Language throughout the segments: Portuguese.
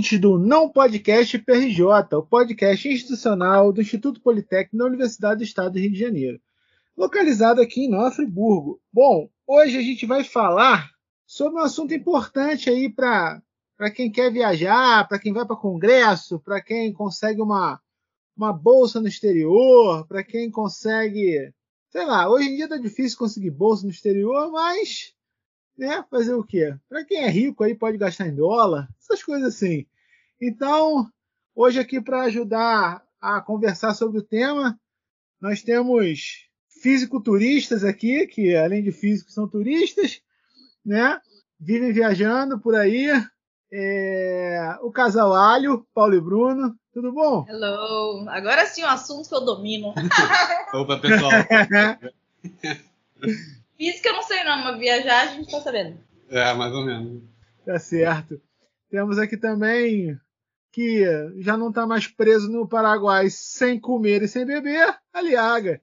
Ouvintes do Não Podcast PRJ, o podcast institucional do Instituto Politécnico da Universidade do Estado do Rio de Janeiro, localizado aqui em Nova Friburgo. Bom, hoje a gente vai falar sobre um assunto importante aí para quem quer viajar, para quem vai para congresso, para quem consegue uma, uma bolsa no exterior, para quem consegue, sei lá, hoje em dia tá difícil conseguir bolsa no exterior, mas né? Fazer o quê? Para quem é rico aí pode gastar em dólar, essas coisas assim. Então, hoje aqui para ajudar a conversar sobre o tema, nós temos fisiculturistas aqui, que além de físicos são turistas, né? Vivem viajando por aí. É... o casal Alho, Paulo e Bruno. Tudo bom? Hello! Agora sim o um assunto que eu domino. Opa, pessoal! Física eu não sei não, mas viajar a gente tá sabendo. É, mais ou menos. Tá certo. Temos aqui também que já não está mais preso no Paraguai sem comer e sem beber, Aliaga.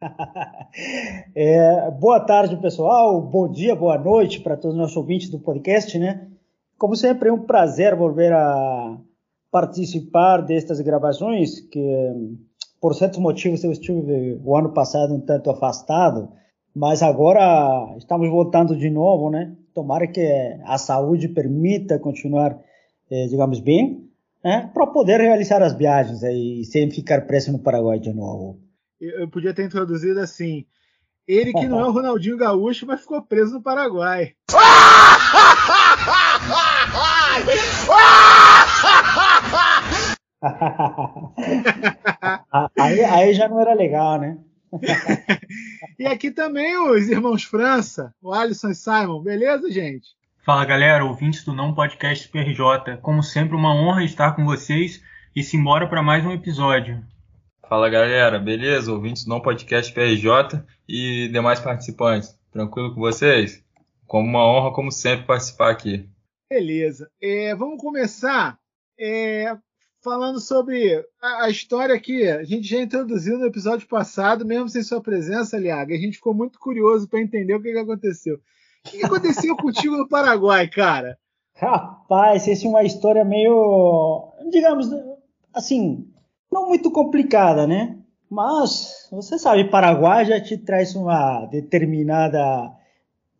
é, boa tarde, pessoal. Bom dia, boa noite para todos os nossos ouvintes do podcast, né? Como sempre, é um prazer voltar a participar destas gravações, que por certos motivos eu estive o ano passado um tanto afastado, mas agora estamos voltando de novo, né? Tomara que a saúde permita continuar, eh, digamos, bem, né? Para poder realizar as viagens aí, sem ficar preso no Paraguai de novo. Eu, podia ter introduzido assim: ele que não é o Ronaldinho Gaúcho, mas ficou preso no Paraguai. aí, aí já não era legal, né? e aqui também os irmãos França, o Alisson e Simon, beleza, gente? Fala galera, ouvintes do Não Podcast PRJ. Como sempre, uma honra estar com vocês e simbora para mais um episódio. Fala galera, beleza? Ouvintes do Não Podcast PRJ e demais participantes. Tranquilo com vocês? Como uma honra, como sempre, participar aqui. Beleza. É, vamos começar é, falando sobre a, a, história que a gente já introduziu no episódio passado, mesmo sem sua presença, Liaga. A gente ficou muito curioso para entender o que, que aconteceu. O que aconteceu contigo no Paraguai, cara? Rapaz, essa é uma história meio, digamos, assim, não muito complicada, né? Mas você sabe, Paraguai já te traz uma determinada,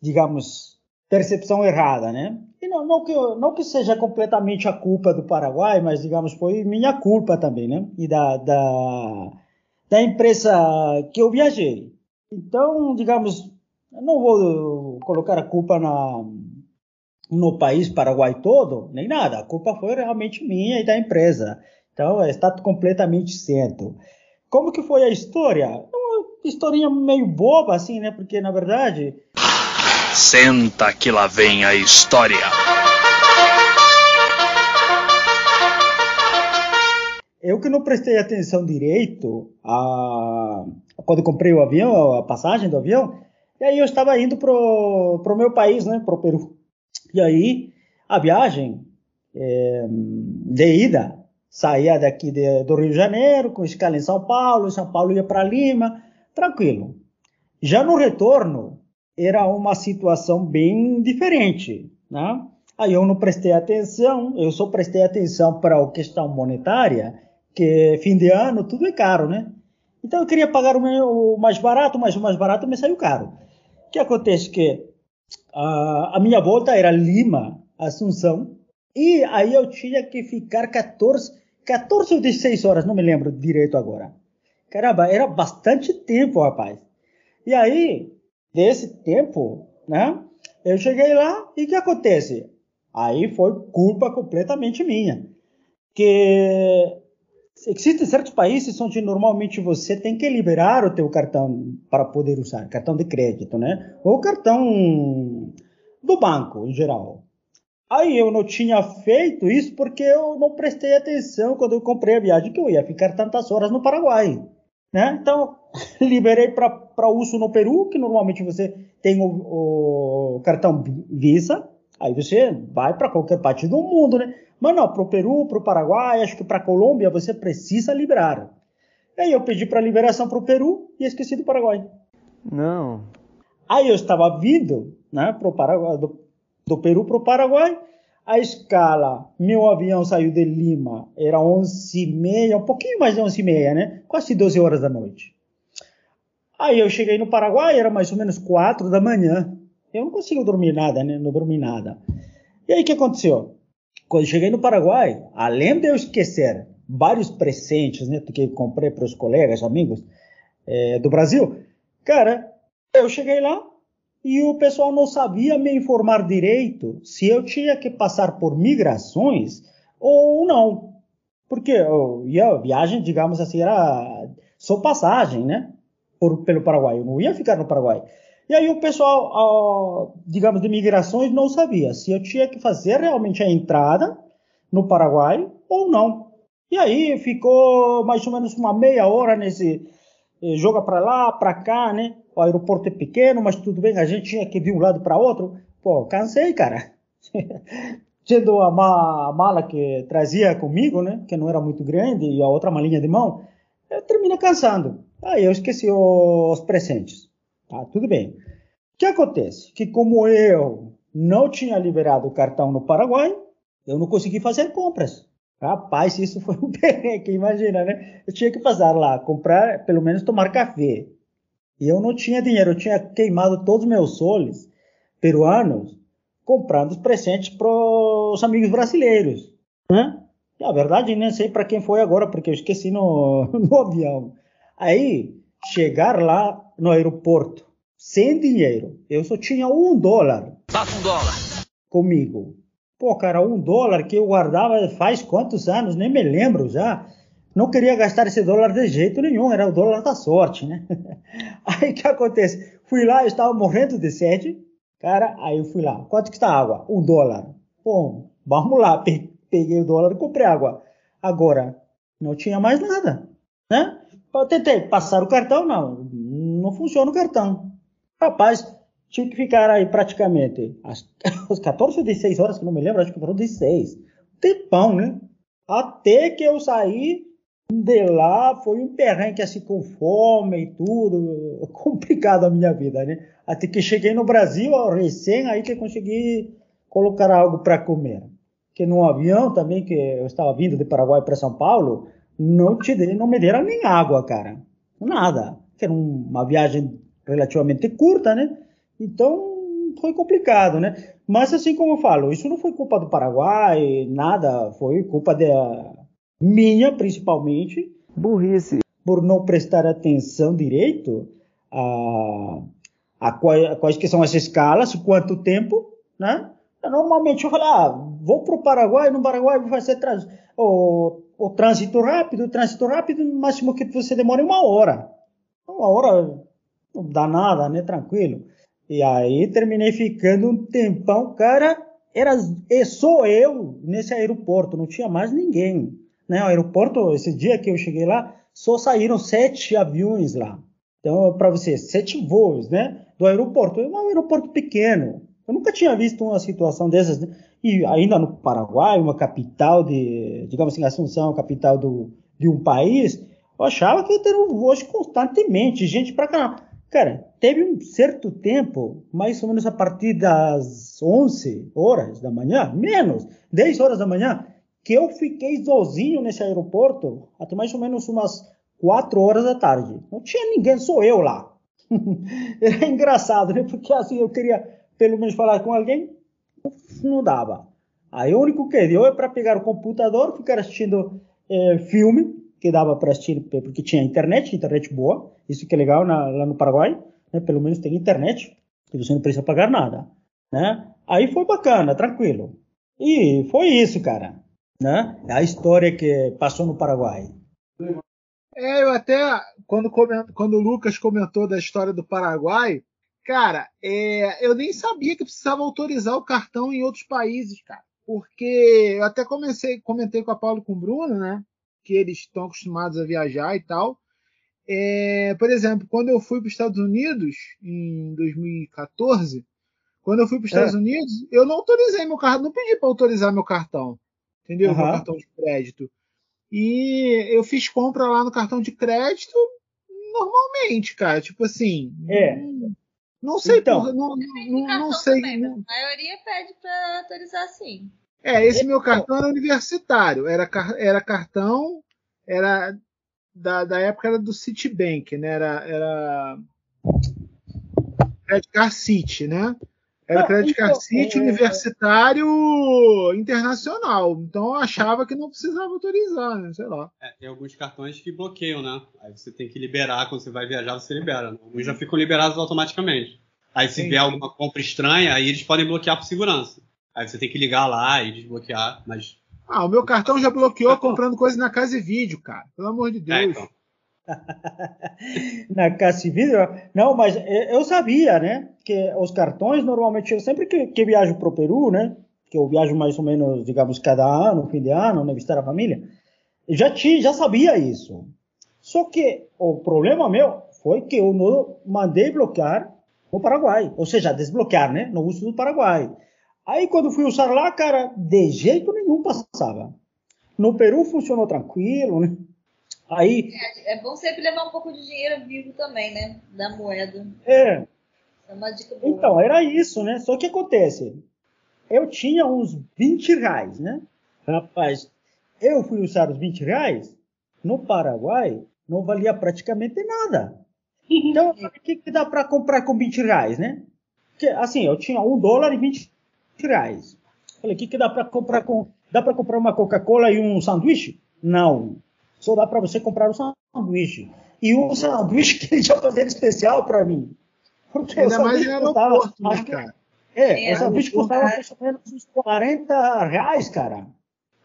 digamos, percepção errada, né? E não, não, que, não que seja completamente a culpa do Paraguai, mas, digamos, foi minha culpa também, né? E da, da, da empresa que eu viajei. Então, digamos, não vou colocar a culpa na, no país Paraguai todo, nem nada. A culpa foi realmente minha e da empresa. Então, está completamente certo. Como que foi a história? Uma historinha meio boba, assim, né? Porque, na verdade, Senta que lá vem a história. Eu que não prestei atenção direito a... quando comprei o avião, a passagem do avião, e aí eu estava indo pro, meu país, né, pro Peru. E aí a viagem é, de ida saía daqui de, do Rio de Janeiro, com escala em São Paulo, São Paulo ia para Lima, tranquilo. Já no retorno, era uma situação bem diferente, né? Aí eu não prestei atenção, eu só prestei atenção para a questão monetária, que fim de ano tudo é caro, né? Então eu queria pagar o mais barato, mas o mais barato me saiu caro. O que acontece que a, a minha volta era Lima, Assunção, e aí eu tinha que ficar 14, 14 ou 16 horas, não me lembro direito agora. Caramba, era bastante tempo, rapaz. E aí desse tempo, né? Eu cheguei lá e o que acontece? Aí foi culpa completamente minha. Que Existem certos países onde normalmente você tem que liberar o teu cartão para poder usar, cartão de crédito, né? Ou cartão do banco, em geral. Aí eu não tinha feito isso porque eu não prestei atenção quando eu comprei a viagem que eu ia ficar tantas horas no Paraguai. Né? Então, liberei para uso no Peru, que normalmente você tem o, o cartão Visa, aí você vai para qualquer parte do mundo, né? Mas não, para o Peru, para o Paraguai, acho que para a Colômbia você precisa liberar. Aí eu pedi para liberação para o Peru e esqueci do Paraguai. Não. Aí eu estava vindo né, pro Paraguai, do, do Peru para o Paraguai. A escala, meu avião saiu de Lima, era 11h30, um pouquinho mais de 11h30, né? Quase 12 horas da noite. Aí eu cheguei no Paraguai, era mais ou menos 4 da manhã. Eu não consigo dormir nada, né? Não dormi nada. E aí o que aconteceu? Quando cheguei no Paraguai, além de eu esquecer vários presentes, né? Que eu comprei para os colegas, amigos é, do Brasil, cara, eu cheguei lá, e o pessoal não sabia me informar direito se eu tinha que passar por migrações ou não. Porque a viagem, digamos assim, era só passagem, né? Por, pelo Paraguai. Eu não ia ficar no Paraguai. E aí o pessoal, digamos, de migrações não sabia se eu tinha que fazer realmente a entrada no Paraguai ou não. E aí ficou mais ou menos uma meia hora nesse eh, joga para lá, para cá, né? O aeroporto é pequeno, mas tudo bem, a gente tinha que ir de um lado para outro. Pô, cansei, cara. Tendo a, ma a, mala que trazia comigo, né, que não era muito grande, e a outra malinha de mão, eu termina cansando. Aí eu esqueci os presentes. Tá, tudo bem. O que acontece? Que como eu não tinha liberado o cartão no Paraguai, eu não consegui fazer compras. Rapaz, isso foi um perrengue, imagina, né? Eu tinha que passar lá, comprar, pelo menos tomar café. E eu não tinha dinheiro, eu tinha queimado todos os meus soles peruanos comprando os presentes para os amigos brasileiros. Né? E a verdade, nem sei para quem foi agora, porque eu esqueci no, no avião. Aí, chegar lá no aeroporto, sem dinheiro, eu só tinha um dólar. Passa um dólar. Comigo. Pô, cara, um dólar que eu guardava faz quantos anos? Nem me lembro já não queria gastar esse dólar de jeito nenhum, era o dólar da sorte, né? Aí o que acontece? Fui lá, eu estava morrendo de sede, cara, aí eu fui lá. Quanto que está a água? Um dólar. Bom, vamos lá, peguei o dólar e comprei água. Agora, não tinha mais nada, né? Eu tentei passar o cartão, não, não funciona o cartão. Rapaz, tive que ficar aí praticamente às, às 14 ou 16 horas, que não me lembro, acho que foram 16. Tempão, né? Até que eu saí de lá foi um perrengue assim com fome e tudo, complicado a minha vida, né? Até que cheguei no Brasil, recém aí que consegui colocar algo para comer. Que no avião também que eu estava vindo de Paraguai para São Paulo, não te não me deram nem água, cara. Nada. Que era uma viagem relativamente curta, né? Então foi complicado, né? Mas assim como eu falo, isso não foi culpa do Paraguai, nada, foi culpa da minha principalmente, burrice, por não prestar atenção direito a, a, quais, a quais que são as escalas, quanto tempo, né? Normalmente eu falo, ah, vou para o Paraguai, no Paraguai vou fazer trans, o, o trânsito rápido, o trânsito rápido, no máximo que você demora uma hora. Uma hora não dá nada, né? Tranquilo. E aí terminei ficando um tempão, cara, era só eu nesse aeroporto, não tinha mais ninguém né? O aeroporto, esse dia que eu cheguei lá, só saíram sete aviões lá. Então, para você, sete voos, né? Do aeroporto. É um aeroporto pequeno. Eu nunca tinha visto uma situação dessas. Né? E ainda no Paraguai, uma capital de, digamos assim, Assunção, capital do, de um país, eu achava que ia ter um voos constantemente, gente para caramba. Cara, teve um certo tempo, mais ou menos a partir das 11 horas da manhã, menos, 10 horas da manhã, que eu fiquei sozinho nesse aeroporto até mais ou menos umas 4 horas da tarde. Não tinha ninguém, sou eu lá. Era engraçado, né? Porque assim eu queria pelo menos falar com alguém, não dava. Aí o único que deu é para pegar o computador, ficar assistindo é, filme, que dava para assistir porque tinha internet, internet boa, isso que é legal na, lá no Paraguai, né? Pelo menos tem internet, e você não precisa pagar nada, né? Aí foi bacana, tranquilo. E foi isso, cara né? A história que passou no Paraguai. É, eu até, quando, quando o Lucas comentou da história do Paraguai, cara, é, eu nem sabia que precisava autorizar o cartão em outros países, cara. Porque eu até comecei, comentei com a Paulo e com o Bruno, né? Que eles estão acostumados a viajar e tal. É, por exemplo, quando eu fui para os Estados Unidos em 2014, quando eu fui para os É. Estados Unidos, eu não autorizei meu cartão, não pedi para autorizar meu cartão, entendeu? Meu Aham. cartão de crédito. E eu fiz compra lá no cartão de crédito normalmente, cara. Tipo assim. É. Não, não sei Então. por, não, não, cartão não sei. também, não- a maioria pede pra autorizar sim. É, esse meu cartão era universitário. Era, car- era cartão, era da, da época era do Citibank, né? Era, era Credit Card City, né? Era Card então, City é- universitário internacional. Então eu achava que não precisava autorizar, né? Sei lá. É, tem alguns cartões que bloqueiam, né? Aí você tem que liberar, quando você vai viajar, você libera. né? Alguns já ficam liberados automaticamente. Aí se Entendi. vier alguma compra estranha, aí eles podem bloquear por segurança. Aí você tem que ligar lá e desbloquear, mas. Ah, o meu cartão já bloqueou comprando coisa na casa e vídeo, cara. Pelo amor de É, Deus. então. na Casa Civil, não, mas eu sabia, né, que os cartões normalmente, eu sempre que, que viajo para o Peru, né, que eu viajo mais ou menos, digamos, cada ano, fim de ano, né, visitar a família, já tinha, já sabia isso. Só que o problema meu foi que eu não mandei bloquear no Paraguai, ou seja, desbloquear, né, no uso do Paraguai. Aí quando fui usar lá, cara, de jeito nenhum passava. No Peru funcionou tranquilo, né? Aí, É, é bom sempre levar um pouco de dinheiro vivo também, né? Da moeda. é, É uma dica boa. Então, era isso, né? Só que acontece, eu tinha uns 20 reais, né? Rapaz, eu fui usar os 20 reais, no Paraguai não valia praticamente nada. Então, o que, que dá para comprar com 20 reais, né? Que, assim, eu tinha um dólar e 20 reais. Falei, o que, que dá para comprar com... Dá para comprar uma Coca-Cola e um sanduíche? Não. Só dá para você comprar um sanduíche. E um sanduíche que eles já fazer especial para mim. Porque Ainda o mais em sanduíche custava- aeroporto, né, cara? É, É, o sanduíche aeroporto, custava é. mais ou menos uns 40 reais, cara.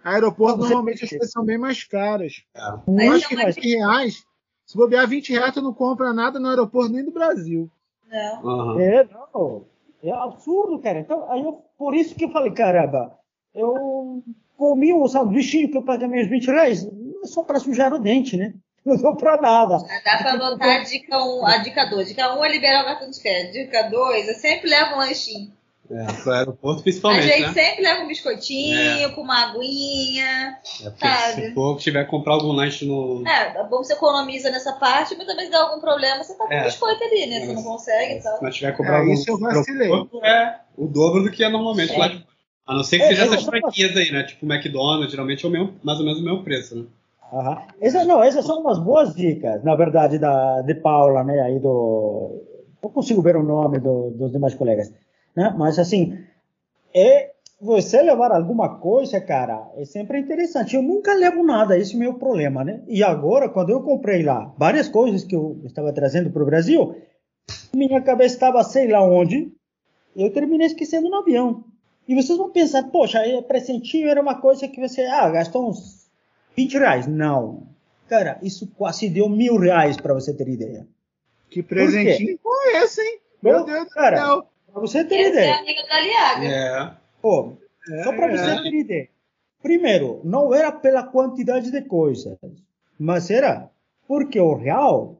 Aeroporto, normalmente as coisas são bem mais caras. Muito Eu acho que mais. 20 reais, se bobear 20 reais, tu não compra nada no aeroporto nem do Brasil. Não. Aham. É, não. É absurdo, cara. Então, aí eu, por isso que eu falei, caramba, eu comi um sanduíche que eu paguei meus 20 reais, só para sujar o dente, né? Não deu pra nada. Dá pra anotar a dica 1, a dica 2. Dica 1 é liberar o cartão de crédito. Dica 2 é sempre leva um lanchinho. É, pro aeroporto A principalmente, gente né? sempre leva um biscoitinho, com uma aguinha. É sabe? se for tiver que comprar algum lanche no. É, é bom você economiza nessa parte, mas também se der algum problema, você tá com É. biscoito ali, né? Você não consegue e tal. Se nós tiver que comprar É, algum isso eu vacilei. é o dobro do que é normalmente É. lá de. A não ser que É, seja é, essas franquias aí, né? Tipo o McDonald's, geralmente é o mesmo, mais ou menos o mesmo preço, né? Aham. Essas, não, essas são umas boas dicas, na verdade, da, de Paula, né? Aí do. Não consigo ver o nome do- dos demais colegas, né? Mas assim, é você levar alguma coisa, cara, é sempre interessante. Eu nunca levo nada, esse é o meu problema, né? E agora, quando eu comprei lá várias coisas que eu estava trazendo para o Brasil, minha cabeça estava sei lá onde, eu terminei esquecendo no avião. E vocês vão pensar, poxa, é presentinho era uma coisa que você, ah, gastou uns 20 reais. Não. Cara, isso quase deu mil reais para você ter ideia. Que presentinho foi esse, hein? Meu Pô, Deus do cara, céu. Para você ter Esse é ideia. amigo da Liaga. É. Pô, só para É. você ter ideia. Primeiro, não era pela quantidade de coisas, mas era porque o real,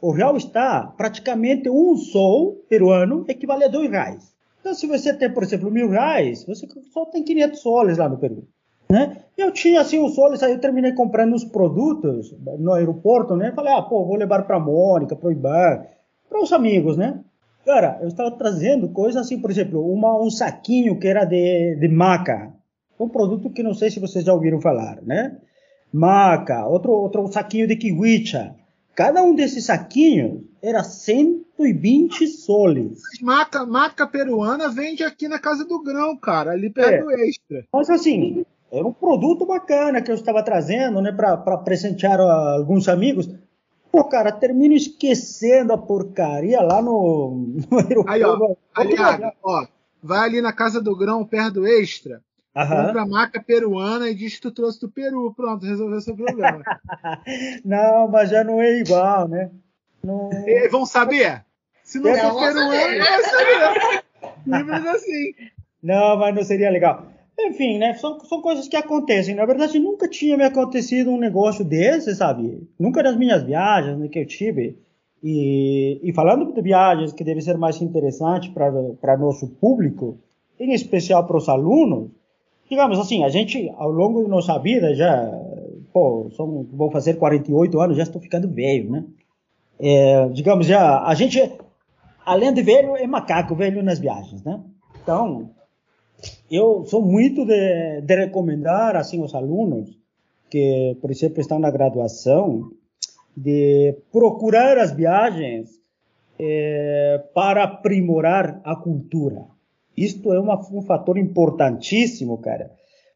o real está praticamente um sol peruano equivale a dois reais. Então, se você tem, por exemplo, mil reais, você só tem 500 soles lá no Peru. Né? Eu tinha assim os soles, aí eu terminei comprando os produtos no aeroporto, né? Falei, ah, pô, vou levar para Mônica, para o Ibar, para os amigos, né? Cara, eu estava trazendo coisas assim, por exemplo, uma, um saquinho que era de, de maca. Um produto que não sei se vocês já ouviram falar, né? Maca, outro, outro saquinho de kiwicha. Cada um desses saquinhos era 120 soles. Maca, maca peruana vende aqui na Casa do Grão, cara, ali perto É. do Extra. Mas assim, era um produto bacana que eu estava trazendo, né, para presentear a alguns amigos. Pô, cara, termino esquecendo a porcaria lá no, no aeroporto. Aí, ó, ó, vai ali na Casa do Grão, perto do Extra. Aham. compra a maca peruana e diz que tu trouxe do Peru. Pronto, resolveu seu problema. Não, mas já não é igual, né? Não... e vão saber? Se não Eu for peruano, saber. não vai saber. Simples assim. Não, mas não seria legal. Enfim, né? São, são coisas que acontecem. Na verdade, nunca tinha me acontecido um negócio desse, sabe? Nunca nas minhas viagens né, que eu tive. E, e falando de viagens que deve ser mais interessante para nosso público, em especial para os alunos, digamos assim, a gente, ao longo da nossa vida, já, pô, são, vou fazer 48 anos, já estou ficando velho, né? É, digamos, já, a gente, além de velho, é macaco velho nas viagens, né? Então, eu sou muito de, de recomendar assim aos alunos que, por exemplo, estão na graduação, de procurar as viagens eh, para aprimorar a cultura. Isto é uma, um fator importantíssimo, cara.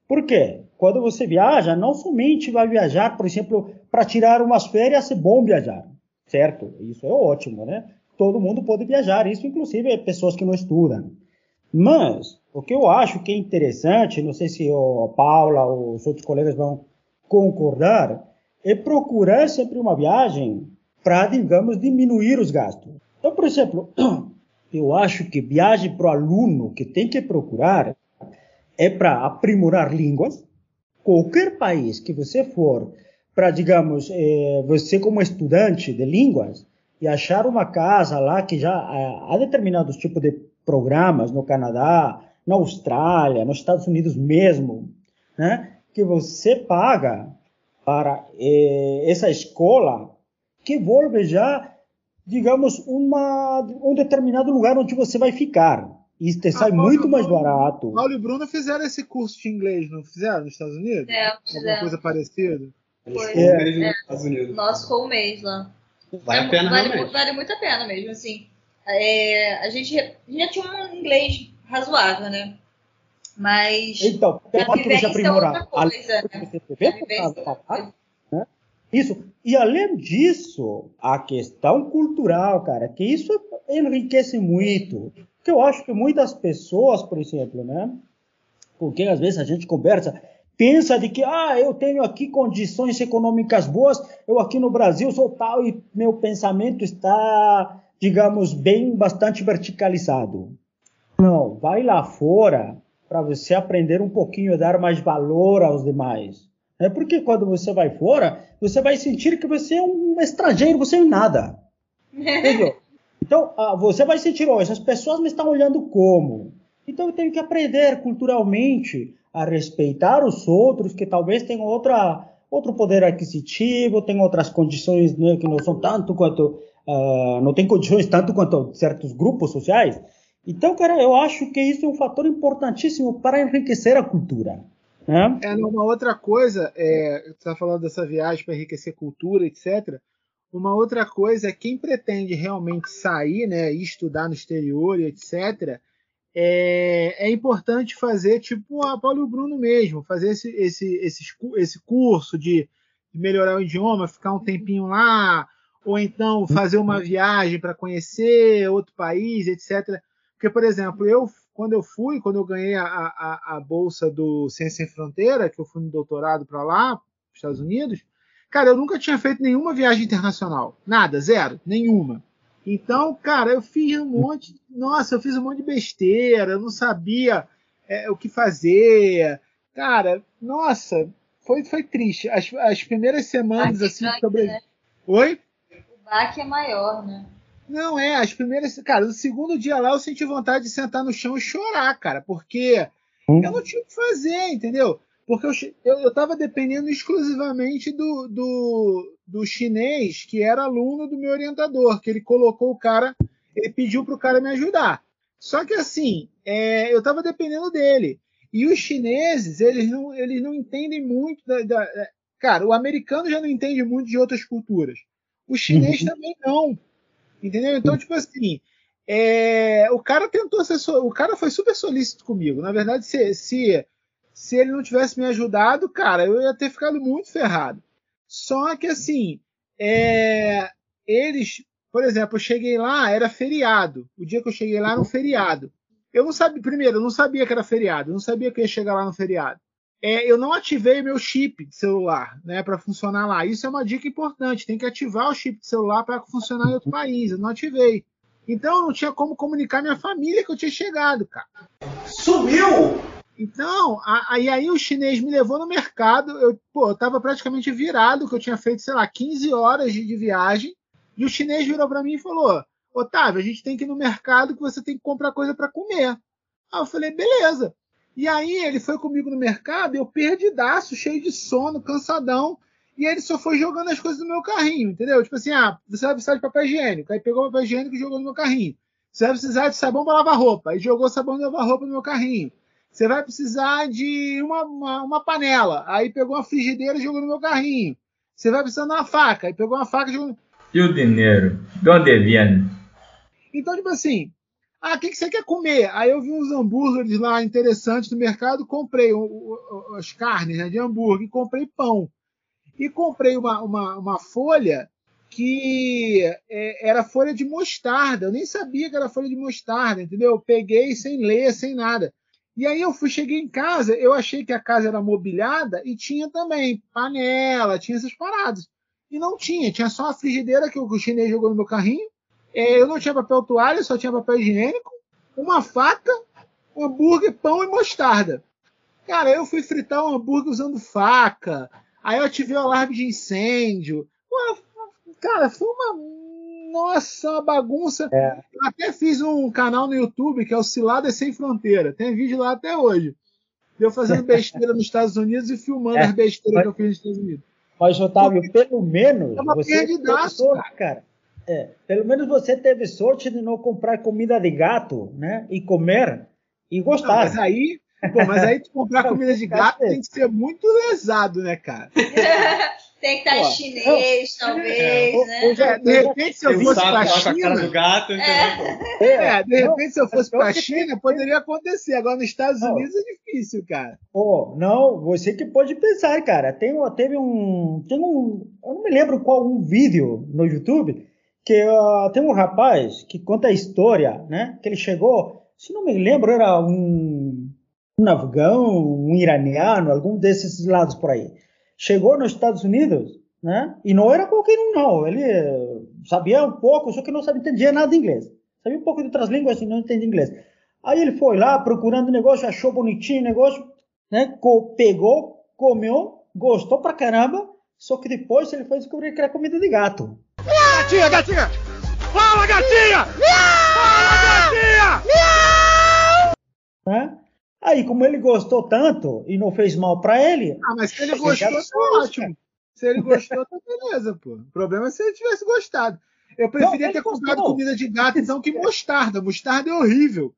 Por quê? Quando você viaja, não somente vai viajar, por exemplo, para tirar umas férias, é bom viajar, certo? Isso é ótimo, né? Todo mundo pode viajar, isso inclusive pessoas que não estudam. Mas o que eu acho que é interessante, não sei se a Paula ou os outros colegas vão concordar, é procurar sempre uma viagem para, digamos, diminuir os gastos. Então, por exemplo, eu acho que viagem para o aluno que tem que procurar é para aprimorar línguas. Qualquer país que você for para, digamos, eh, você como estudante de línguas e achar uma casa lá que já eh, há determinados tipos de programas no Canadá, na Austrália, nos Estados Unidos mesmo, né, que você paga para eh, essa escola que envolve já, digamos, uma, um determinado lugar onde você vai ficar. E te sai Paulo, muito mais Paulo, barato. Paulo e Bruno fizeram esse curso de inglês, não fizeram nos Estados Unidos? É, Alguma coisa parecida? Foi. É. mês nos Estados Unidos. Nosso ficou um mês lá. Vale a É, pena vale, realmente. vale muito a pena mesmo, assim. É, a gente já tinha um inglês razoável, né? Mas Então, a pode você vivência é coisa, Além né? é coisa. né? Isso. E além disso, a questão cultural, cara, que isso enriquece muito. Que eu acho que muitas pessoas, por exemplo, né? Porque às vezes a gente conversa, pensa de que, ah, eu tenho aqui condições econômicas boas, eu aqui no Brasil sou tal e meu pensamento está, digamos, bem bastante verticalizado. Não, vai lá fora para você aprender um pouquinho a dar mais valor aos demais. É porque quando você vai fora, você vai sentir que você é um estrangeiro, você é nada. Entendeu? Então, ah, você vai sentir, oh, essas pessoas me estão olhando como? Então, eu tenho que aprender culturalmente a respeitar os outros que talvez tenham outra, outro poder aquisitivo, tenham outras condições né, que não são tanto quanto, ah, não tem condições tanto quanto certos grupos sociais. Então, cara, eu acho que isso é um fator importantíssimo para enriquecer a cultura. Né? É, uma outra coisa, é, está falando dessa viagem para enriquecer cultura, etc. Uma outra coisa é quem pretende realmente sair, né, estudar no exterior, etc. É, é importante fazer tipo a Paulo e o Bruno mesmo, fazer esse, esse, esse, esse curso de, de melhorar o idioma, ficar um tempinho lá, ou então fazer uma viagem para conhecer outro país, etc. Porque, por exemplo, eu quando eu fui, quando eu ganhei a, a, a bolsa do Ciência Sem Fronteira, que eu fui no doutorado para lá, nos Estados Unidos, cara, eu nunca tinha feito nenhuma viagem internacional. Nada, zero, nenhuma. Então, cara, eu fiz um monte. Nossa, eu fiz um monte de besteira, eu não sabia é, o que fazer. Cara, nossa, foi, foi triste. As, as primeiras semanas, assim, sobre. né? Oi? O baque é maior, né? Não, é, as primeiras. Cara, no segundo dia lá eu senti vontade de sentar no chão e chorar, cara, porque Hum. eu não tinha o que fazer, entendeu? Porque eu, eu, eu tava dependendo exclusivamente do, do, do chinês, que era aluno do meu orientador, que ele colocou o cara, ele pediu pro cara me ajudar. Só que assim, é, eu tava dependendo dele. E os chineses, eles não, eles não entendem muito da, da- Cara, o americano já não entende muito de outras culturas. O chinês Uhum. também não. Entendeu? Então, tipo assim, é, o cara tentou ser. O cara foi super solícito comigo. Na verdade, se, se, se ele não tivesse me ajudado, cara, eu ia ter ficado muito ferrado. Só que assim, é, eles, por exemplo, eu cheguei lá, era feriado. O dia que eu cheguei lá era um feriado. Eu não sabia, primeiro, eu não sabia que era feriado, eu não sabia que ia chegar lá no feriado. É, eu não ativei meu chip de celular, né, para funcionar lá. Isso é uma dica importante. Tem que ativar o chip de celular para funcionar em outro país. Eu não ativei. Então eu não tinha como comunicar minha família que eu tinha chegado, cara. Sumiu! Então, aí, aí o chinês me levou no mercado. Eu, pô, eu tava praticamente virado, que eu tinha feito, sei lá, 15 horas de, de viagem. E o chinês virou para mim e falou: Otávio, a gente tem que ir no mercado que você tem que comprar coisa para comer. Aí eu falei: beleza. E aí ele foi comigo no mercado, eu perdidaço, cheio de sono, cansadão. E ele só foi jogando as coisas no meu carrinho, entendeu? Tipo assim, ah, você vai precisar de papel higiênico. Aí pegou o papel higiênico e jogou no meu carrinho. Você vai precisar de sabão para lavar roupa. Aí jogou sabão para lavar roupa no meu carrinho. Você vai precisar de uma, uma, uma, panela. Aí pegou uma frigideira e jogou no meu carrinho. Você vai precisar de uma faca. Aí pegou uma faca e jogou. E o dinheiro? De onde vem? Então, tipo assim, ah, o que, que você quer comer? Aí eu vi uns hambúrgueres lá interessantes no mercado, comprei o, o, as carnes né, de hambúrguer, comprei pão. E comprei uma, uma, uma folha que é, era folha de mostarda. Eu nem sabia que era folha de mostarda, entendeu? Eu peguei sem ler, sem nada. E aí eu fui, cheguei em casa, eu achei que a casa era mobiliada e tinha também panela, tinha essas paradas. E não tinha, tinha só a frigideira que o chinês jogou no meu carrinho. É, eu não tinha papel toalha, só tinha papel higiênico, uma faca, um hambúrguer, pão e mostarda. Cara, eu fui fritar um hambúrguer usando faca. Aí eu ativei o alarme de incêndio. Cara, foi uma nossa, uma bagunça. É. Eu até fiz um canal no YouTube que é o Ciladas Sem Fronteira. Tem vídeo lá até hoje. Eu fazendo besteira nos Estados Unidos e filmando é. as besteiras que eu fiz nos Estados Unidos. Mas, Otávio, pelo menos. É uma você perdidaço, cara. cara. É, pelo menos você teve sorte de não comprar comida de gato, né? E comer e gostar. Não, mas aí, pô, mas aí tu comprar comida de gato tem que ser muito lesado, né, cara? Tem que estar em chinês, não, talvez, é, né? É, de repente, se eu fosse para a China. Gato, é. é, de repente, se eu fosse para a China, poderia acontecer. Agora, nos Estados Unidos é difícil, cara. Oh, não, você que pode pensar, cara. Tem, teve um. Tem um. Eu não me lembro qual um vídeo no YouTube que uh, tem um rapaz que conta a história, né? Que ele chegou, se não me lembro, era um, um afegão, um iraniano, algum desses lados por aí chegou nos Estados Unidos, né? E não era qualquer um, não. Ele sabia um pouco, só que não sabia, entendia nada de inglês. Sabia um pouco de outras línguas e não entendia inglês. Aí ele foi lá procurando negócio, achou bonitinho o negócio, né? Pegou, comeu, gostou pra caramba, só que depois ele foi descobrir que era comida de gato. Gatinha, gatinha! Fala, gatinha! Fala, gatinha! Né? Aí, como ele gostou tanto e não fez mal para ele. Ah, mas se ele gostou, tá ótimo. Se ele gostou, tá beleza, pô. O problema é se ele tivesse gostado. Eu preferia não, ter comprado gostou. comida de gato então que mostarda. Mostarda é horrível.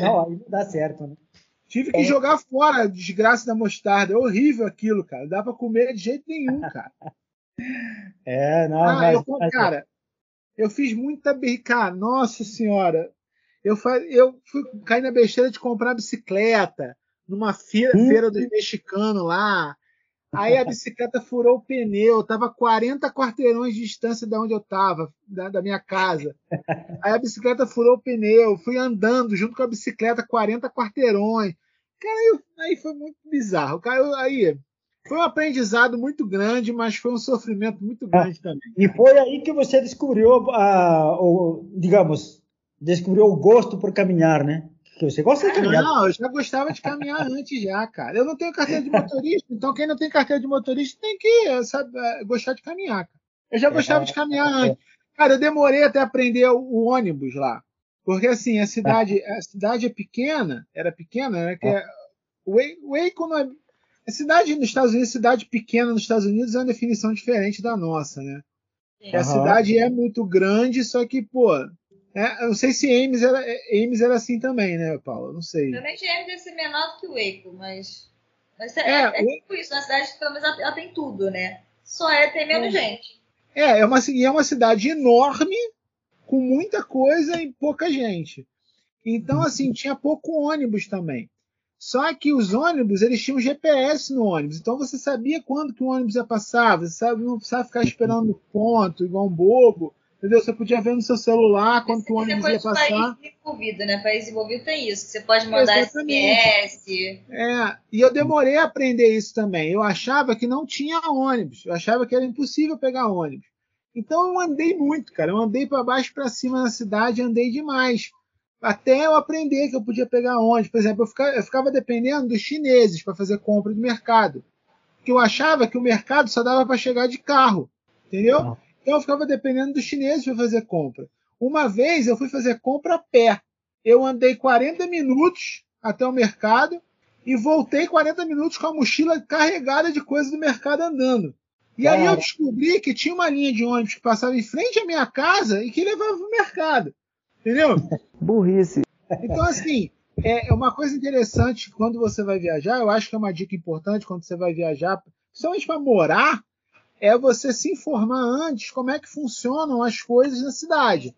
Não, aí não dá certo, né? Tive que é. jogar fora a desgraça da mostarda. É horrível aquilo, cara. Não dá pra comer de jeito nenhum, cara. É, não, ah, mas, eu, cara, eu fiz muita cara, Nossa senhora. Eu, eu fui cair na besteira de comprar bicicleta numa feira, hum. feira dos mexicanos lá. Aí a bicicleta furou o pneu, tava 40 quarteirões de distância de onde eu tava, da, da, minha casa. Aí a bicicleta furou o pneu, fui andando junto com a bicicleta 40 quarteirões. Cara, aí, aí foi muito bizarro. Cara, aí foi um aprendizado muito grande, mas foi um sofrimento muito grande também. E foi aí que você descobriu, a, o, digamos, descobriu o gosto por caminhar, né? Que você gosta de caminhar. Não, eu já gostava de caminhar antes já, cara. Eu não tenho carteira de motorista, então quem não tem carteira de motorista tem que sabe, é, gostar de caminhar. Cara. Eu já gostava é, de caminhar é, antes. Cara, eu demorei até aprender o, o, ônibus lá. Porque assim, a cidade, a cidade é pequena, era pequena, né? Que é, o, Waco não é, a cidade nos Estados Unidos, cidade pequena nos Estados Unidos é uma definição diferente da nossa, né? Uhum. A cidade é muito grande, só que, pô, é, eu não sei se Ames era, Ames era assim também, né, Paulo? Não sei. Realmente Ames deve ser menor do que o Waco, mas. mas é, é, é, é tipo isso, na cidade pelo menos ela tem tudo, né? Só é tem menos é. gente. É, é uma, é uma cidade enorme, com muita coisa e pouca gente. Então, assim, tinha pouco ônibus também. Só que os ônibus, eles tinham GPS no ônibus. Então você sabia quando que o ônibus ia passar. Você sabe, não precisava ficar esperando ponto, igual um bobo. Entendeu? Você podia ver no seu celular quando o ônibus ia passar. País desenvolvido, né? País desenvolvido tem isso. Você pode mandar Exatamente. SMS. É, e eu demorei a aprender isso também. Eu achava que não tinha ônibus. Eu achava que era impossível pegar ônibus. Então eu andei muito, cara. Eu andei para baixo para cima na cidade, andei demais. Até eu aprender que eu podia pegar ônibus. Por exemplo, eu ficava, eu ficava dependendo dos chineses para fazer compra do mercado. Porque eu achava que o mercado só dava para chegar de carro. Entendeu? Então eu ficava dependendo dos chineses para fazer compra. Uma vez eu fui fazer compra a pé. Eu andei 40 minutos até o mercado e voltei 40 minutos com a mochila carregada de coisas do mercado andando. E aí eu descobri que tinha uma linha de ônibus que passava em frente à minha casa e que levava para o mercado. Entendeu? Burrice. Então, assim, é uma coisa interessante quando você vai viajar, eu acho que é uma dica importante quando você vai viajar, principalmente para morar, é você se informar antes como é que funcionam as coisas na cidade.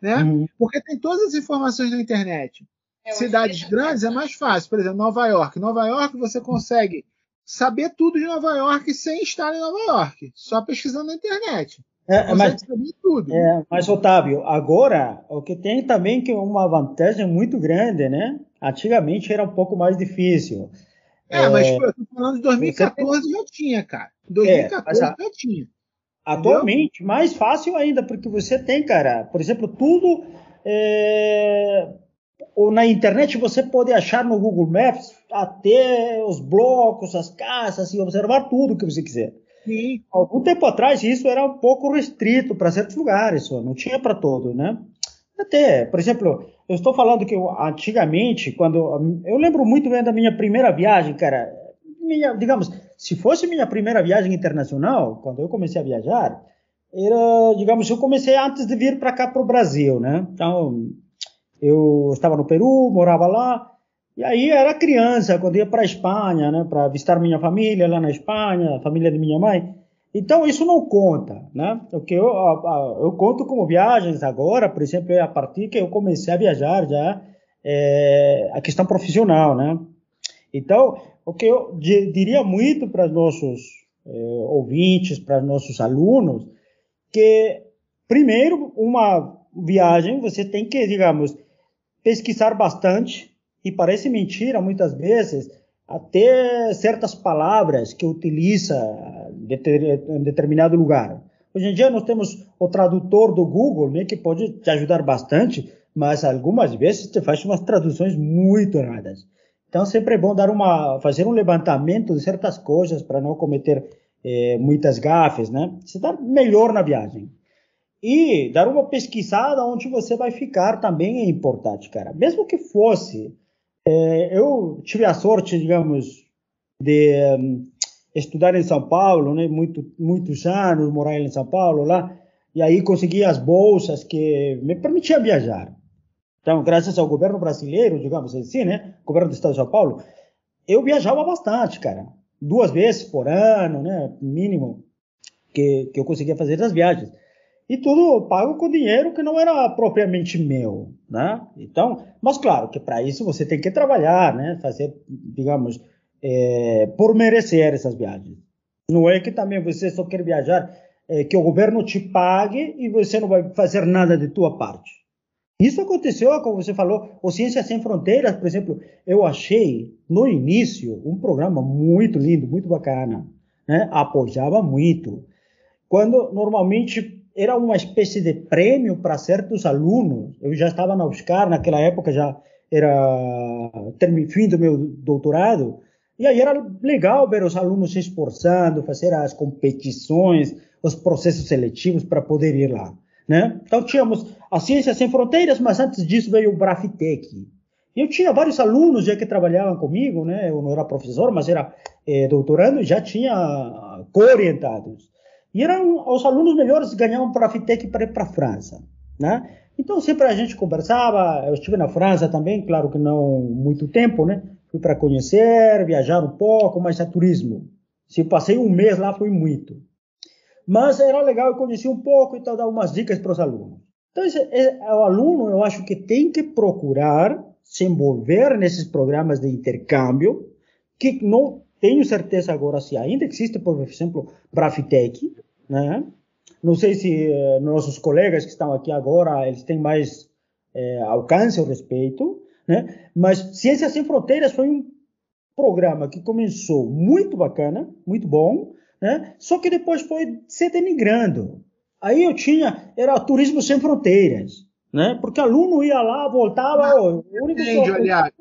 Né? Uhum. Porque tem todas as informações na internet. É Cidades grandes é mais fácil. Por exemplo, Nova York. Nova York você consegue saber tudo de Nova York sem estar em Nova York, só pesquisando na internet. É, mas, saber tudo. É, mas, Otávio, agora, o que tem também que é uma vantagem muito grande, né? Antigamente era um pouco mais difícil. É, é mas pô, eu tô falando de 2014 tem... já tinha, cara. 2014 é, já tinha. Atualmente, entendeu? mais fácil ainda, porque você tem, cara, por exemplo, tudo. É, ou na internet você pode achar no Google Maps até os blocos, as casas e observar tudo que você quiser. Sim. Algum tempo atrás isso era um pouco restrito para certos lugares, só, não tinha para todos, né? Até, por exemplo, eu estou falando que eu, antigamente, quando eu lembro muito bem da minha primeira viagem, cara, minha, digamos, se fosse minha primeira viagem internacional, quando eu comecei a viajar, era, digamos, eu comecei antes de vir para cá para o Brasil, né? Então, eu estava no Peru, morava lá, e aí era criança, quando ia para a Espanha, né, para visitar minha família lá na Espanha, a família de minha mãe. Então isso não conta, né? O que eu, eu conto como viagens agora, por exemplo, é a partir que eu comecei a viajar já é, a questão profissional, né? Então o que eu diria muito para os nossos é, ouvintes, para os nossos alunos, que primeiro uma viagem você tem que, digamos, pesquisar bastante e parece mentira muitas vezes até certas palavras que utiliza em determinado lugar. Hoje em dia nós temos o tradutor do Google, né, que pode te ajudar bastante, mas algumas vezes te faz umas traduções muito erradas. Então sempre é bom dar uma, fazer um levantamento de certas coisas para não cometer eh, muitas gafes, né? Se dar melhor na viagem. E dar uma pesquisada onde você vai ficar também é importante, cara. Mesmo que fosse é, eu tive a sorte, digamos, de estudar em São Paulo, né, muito, muitos anos, morar em São Paulo lá, e aí consegui as bolsas que me permitiam viajar. Então, graças ao governo brasileiro, digamos assim, né, governo do Estado de São Paulo, eu viajava bastante, cara, duas vezes por ano, né, mínimo, que, que eu conseguia fazer as viagens e tudo pago com dinheiro que não era propriamente meu, né? Então, mas claro que para isso você tem que trabalhar, né? Fazer, digamos, é, por merecer essas viagens. Não é que também você só quer viajar, é, que o governo te pague e você não vai fazer nada de tua parte. Isso aconteceu, como você falou, o Ciências Sem Fronteiras, por exemplo, eu achei no início um programa muito lindo, muito bacana, né? Apoiava muito. Quando normalmente era uma espécie de prêmio para certos alunos. Eu já estava na UFSCar, naquela época já era fim do meu doutorado, e aí era legal ver os alunos se esforçando, fazer as competições, os processos seletivos para poder ir lá. Né? Então tínhamos a Ciência Sem Fronteiras, mas antes disso veio o Brafitec. Eu tinha vários alunos já que trabalhavam comigo, né? eu não era professor, mas era é, doutorando, já tinha co-orientados. E eram os alunos melhores ganhavam para a FITEC para ir para a França, né? Então sempre a gente conversava, eu estive na França também, claro que não muito tempo, né? Fui para conhecer, viajar um pouco, mas a turismo. Se passei um mês lá foi muito. Mas era legal, eu conheci um pouco, então dar umas dicas para os alunos. Então esse, é, o aluno, eu acho que tem que procurar se envolver nesses programas de intercâmbio, que não tenho certeza agora se ainda existe, por exemplo, Brafitec, né? Não sei se eh, nossos colegas que estão aqui agora eles têm mais eh, alcance ao respeito, né? Mas Ciências Sem Fronteiras foi um programa que começou muito bacana, muito bom, né? Só que depois foi se denigrando. Aí eu tinha era turismo sem fronteiras, né? Porque aluno ia lá, voltava, Não, o único depende, olha,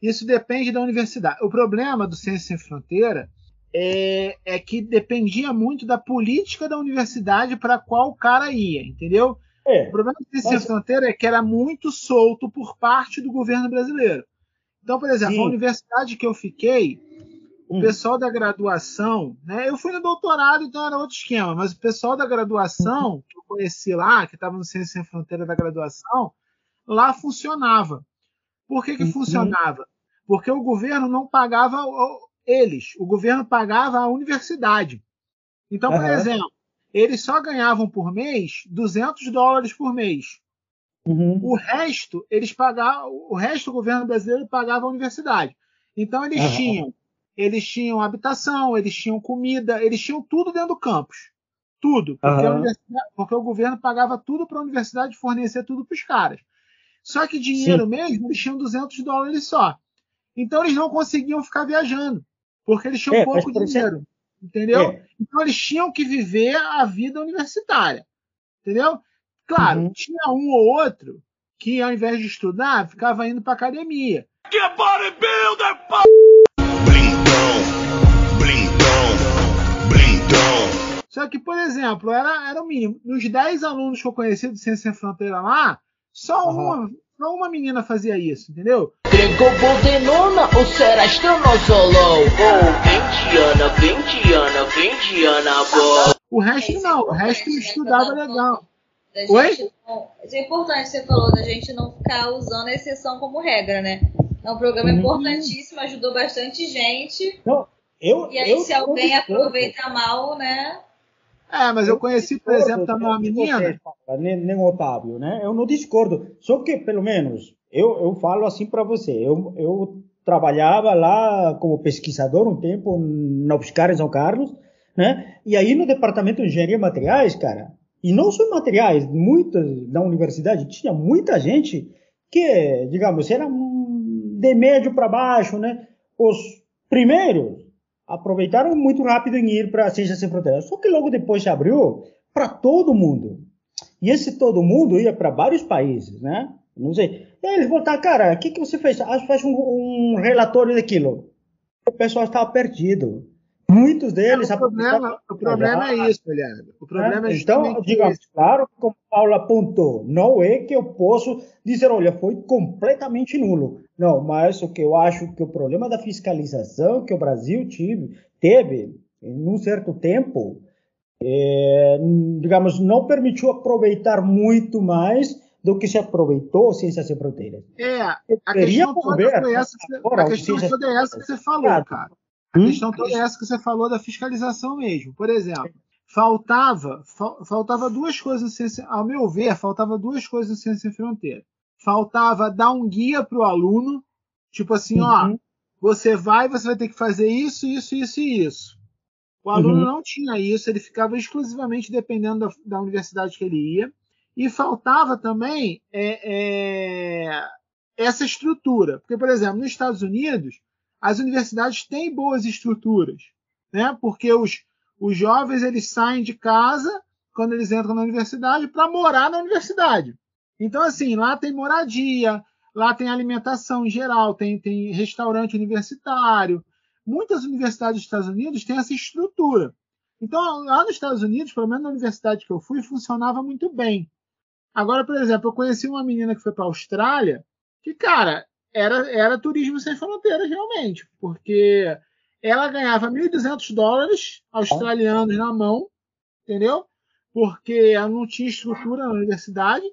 isso depende da universidade. O problema do Ciências Sem Fronteira é, é que dependia muito da política da universidade para qual o cara ia, entendeu? É, o problema do Ciências mas... Sem Fronteira é que era muito solto por parte do governo brasileiro. Então, por exemplo, Sim. a universidade que eu fiquei, o hum. pessoal da graduação, né? Eu fui no doutorado, então era outro esquema, mas o pessoal da graduação, uhum. que eu conheci lá, que estava no Ciências Sem Fronteira da graduação, lá funcionava. Por que, que uhum. funcionava? Porque o governo não pagava eles, o governo pagava a universidade. Então, por uhum. exemplo, eles só ganhavam por mês 200 dólares por mês. Uhum. O resto, eles pagavam, o resto do governo brasileiro pagava a universidade. Então eles uhum. tinham, eles tinham habitação, eles tinham comida, eles tinham tudo dentro do campus. Tudo, porque, porque o governo pagava tudo para a universidade fornecer tudo para os caras. Só que dinheiro Sim. mesmo, eles tinham 200 dólares só. Então eles não conseguiam ficar viajando. Porque eles tinham é, pouco dinheiro. Entendeu? É. Então eles tinham que viver a vida universitária. Entendeu? Claro, uhum. tinha um ou outro que ao invés de estudar, ficava indo pra academia. Que bodybuilder, Blindão, blindão, blindão. Só que, por exemplo, era, era o mínimo. Nos 10 alunos que eu conheci do Ciência Sem Fronteira lá, só uhum. uma só uma menina fazia isso, entendeu? Gringo Boldenona, o Serastano solo. Indiana, Indiana, Indiana, boa. O resto não, o resto estudava legal. Oi? Não, isso é importante, você falou, da gente não ficar usando a exceção como regra, né? É um programa uhum. importantíssimo, ajudou bastante gente. Não, eu, e aí, eu, se alguém aproveita mal, né? É, mas eu conheci, por exemplo, também uma menina. Nem, nem o Otávio, né? Eu não discordo. Só que, pelo menos, eu, eu falo assim para você. Eu, eu trabalhava lá como pesquisador um tempo na UFSCar em São Carlos, né? E aí no departamento de engenharia materiais, cara, e não só materiais, muitas na universidade tinha muita gente que, digamos, era de médio para baixo, né? Os primeiros aproveitaram muito rápido em ir para Ciência Sem Fronteiras. Só que logo depois se abriu para todo mundo. E esse todo mundo ia para vários países, né? Não sei. E aí eles voltaram, cara, o que, que você fez? Ah, faz um, um relatório daquilo. O pessoal estava perdido. Muitos deles. É, o problema, o problema é isso, Eliane. O problema é, é Então, digamos, isso. claro, como Paula apontou, não é que eu posso dizer, olha, foi completamente nulo. Não, mas o que eu acho que o problema da fiscalização que o Brasil tive, teve, em um certo tempo, é, digamos, não permitiu aproveitar muito mais do que se aproveitou Ciência Sem Fronteiras. É, a questão toda foi essa, a questão toda é essa que você falou, cara. A hum? questão toda é essa que você falou da fiscalização mesmo. Por exemplo, faltava, faltava duas coisas, ao meu ver, faltava duas coisas em Ciência Sem Fronteira. Faltava dar um guia para o aluno, tipo assim, uhum. ó, você vai, você vai ter que fazer isso, isso, isso e isso. O aluno uhum. não tinha isso, ele ficava exclusivamente dependendo da, da universidade que ele ia. E faltava também é, é, essa estrutura. Porque, por exemplo, nos Estados Unidos, as universidades têm boas estruturas, né? Porque os, os jovens eles saem de casa quando eles entram na universidade para morar na universidade. Então, assim, lá tem moradia, lá tem alimentação em geral, tem, tem restaurante universitário. Muitas universidades dos Estados Unidos têm essa estrutura. Então, lá nos Estados Unidos, pelo menos na universidade que eu fui, funcionava muito bem. Agora, por exemplo, eu conheci uma menina que foi para a Austrália, que, cara, era, era turismo sem fronteiras, realmente, porque ela ganhava 1.200 dólares australianos na mão, entendeu? Porque ela não tinha estrutura na universidade,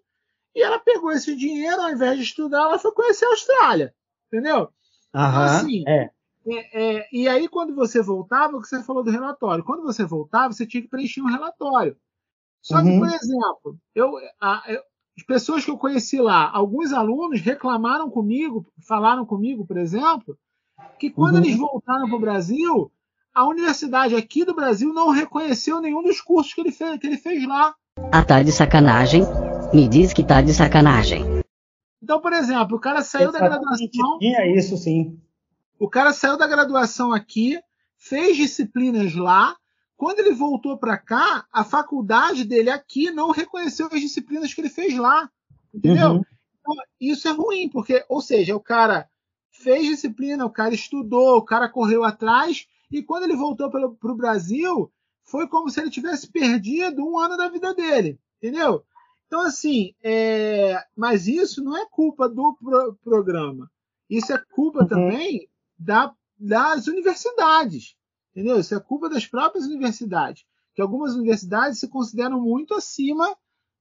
e ela pegou esse dinheiro, ao invés de estudar, ela foi conhecer a Austrália, entendeu? Aham, assim, é. É, é, e aí, quando você voltava, o que você falou do relatório, quando você voltava, você tinha que preencher um relatório. Só uhum. que, por exemplo, eu, a, eu, as pessoas que eu conheci lá, alguns alunos reclamaram comigo, falaram comigo, por exemplo, que quando uhum. eles voltaram para o Brasil, a universidade aqui do Brasil não reconheceu nenhum dos cursos que ele fez, que ele fez lá. Ah, tá de sacanagem? Me diz que tá de sacanagem. Então, por exemplo, o cara saiu da Exatamente, graduação. Tinha isso sim. O cara saiu da graduação aqui, fez disciplinas lá. Quando ele voltou para cá, a faculdade dele aqui não reconheceu as disciplinas que ele fez lá. Entendeu? Uhum. Então, isso é ruim, porque, ou seja, o cara fez disciplina, o cara estudou, o cara correu atrás, e quando ele voltou para o Brasil, foi como se ele tivesse perdido um ano da vida dele. Entendeu? Então, assim, é, mas isso não é culpa do pro- programa. Isso é culpa Uhum. também da- das universidades. Entendeu? Isso é culpa das próprias universidades. Que algumas universidades se consideram muito acima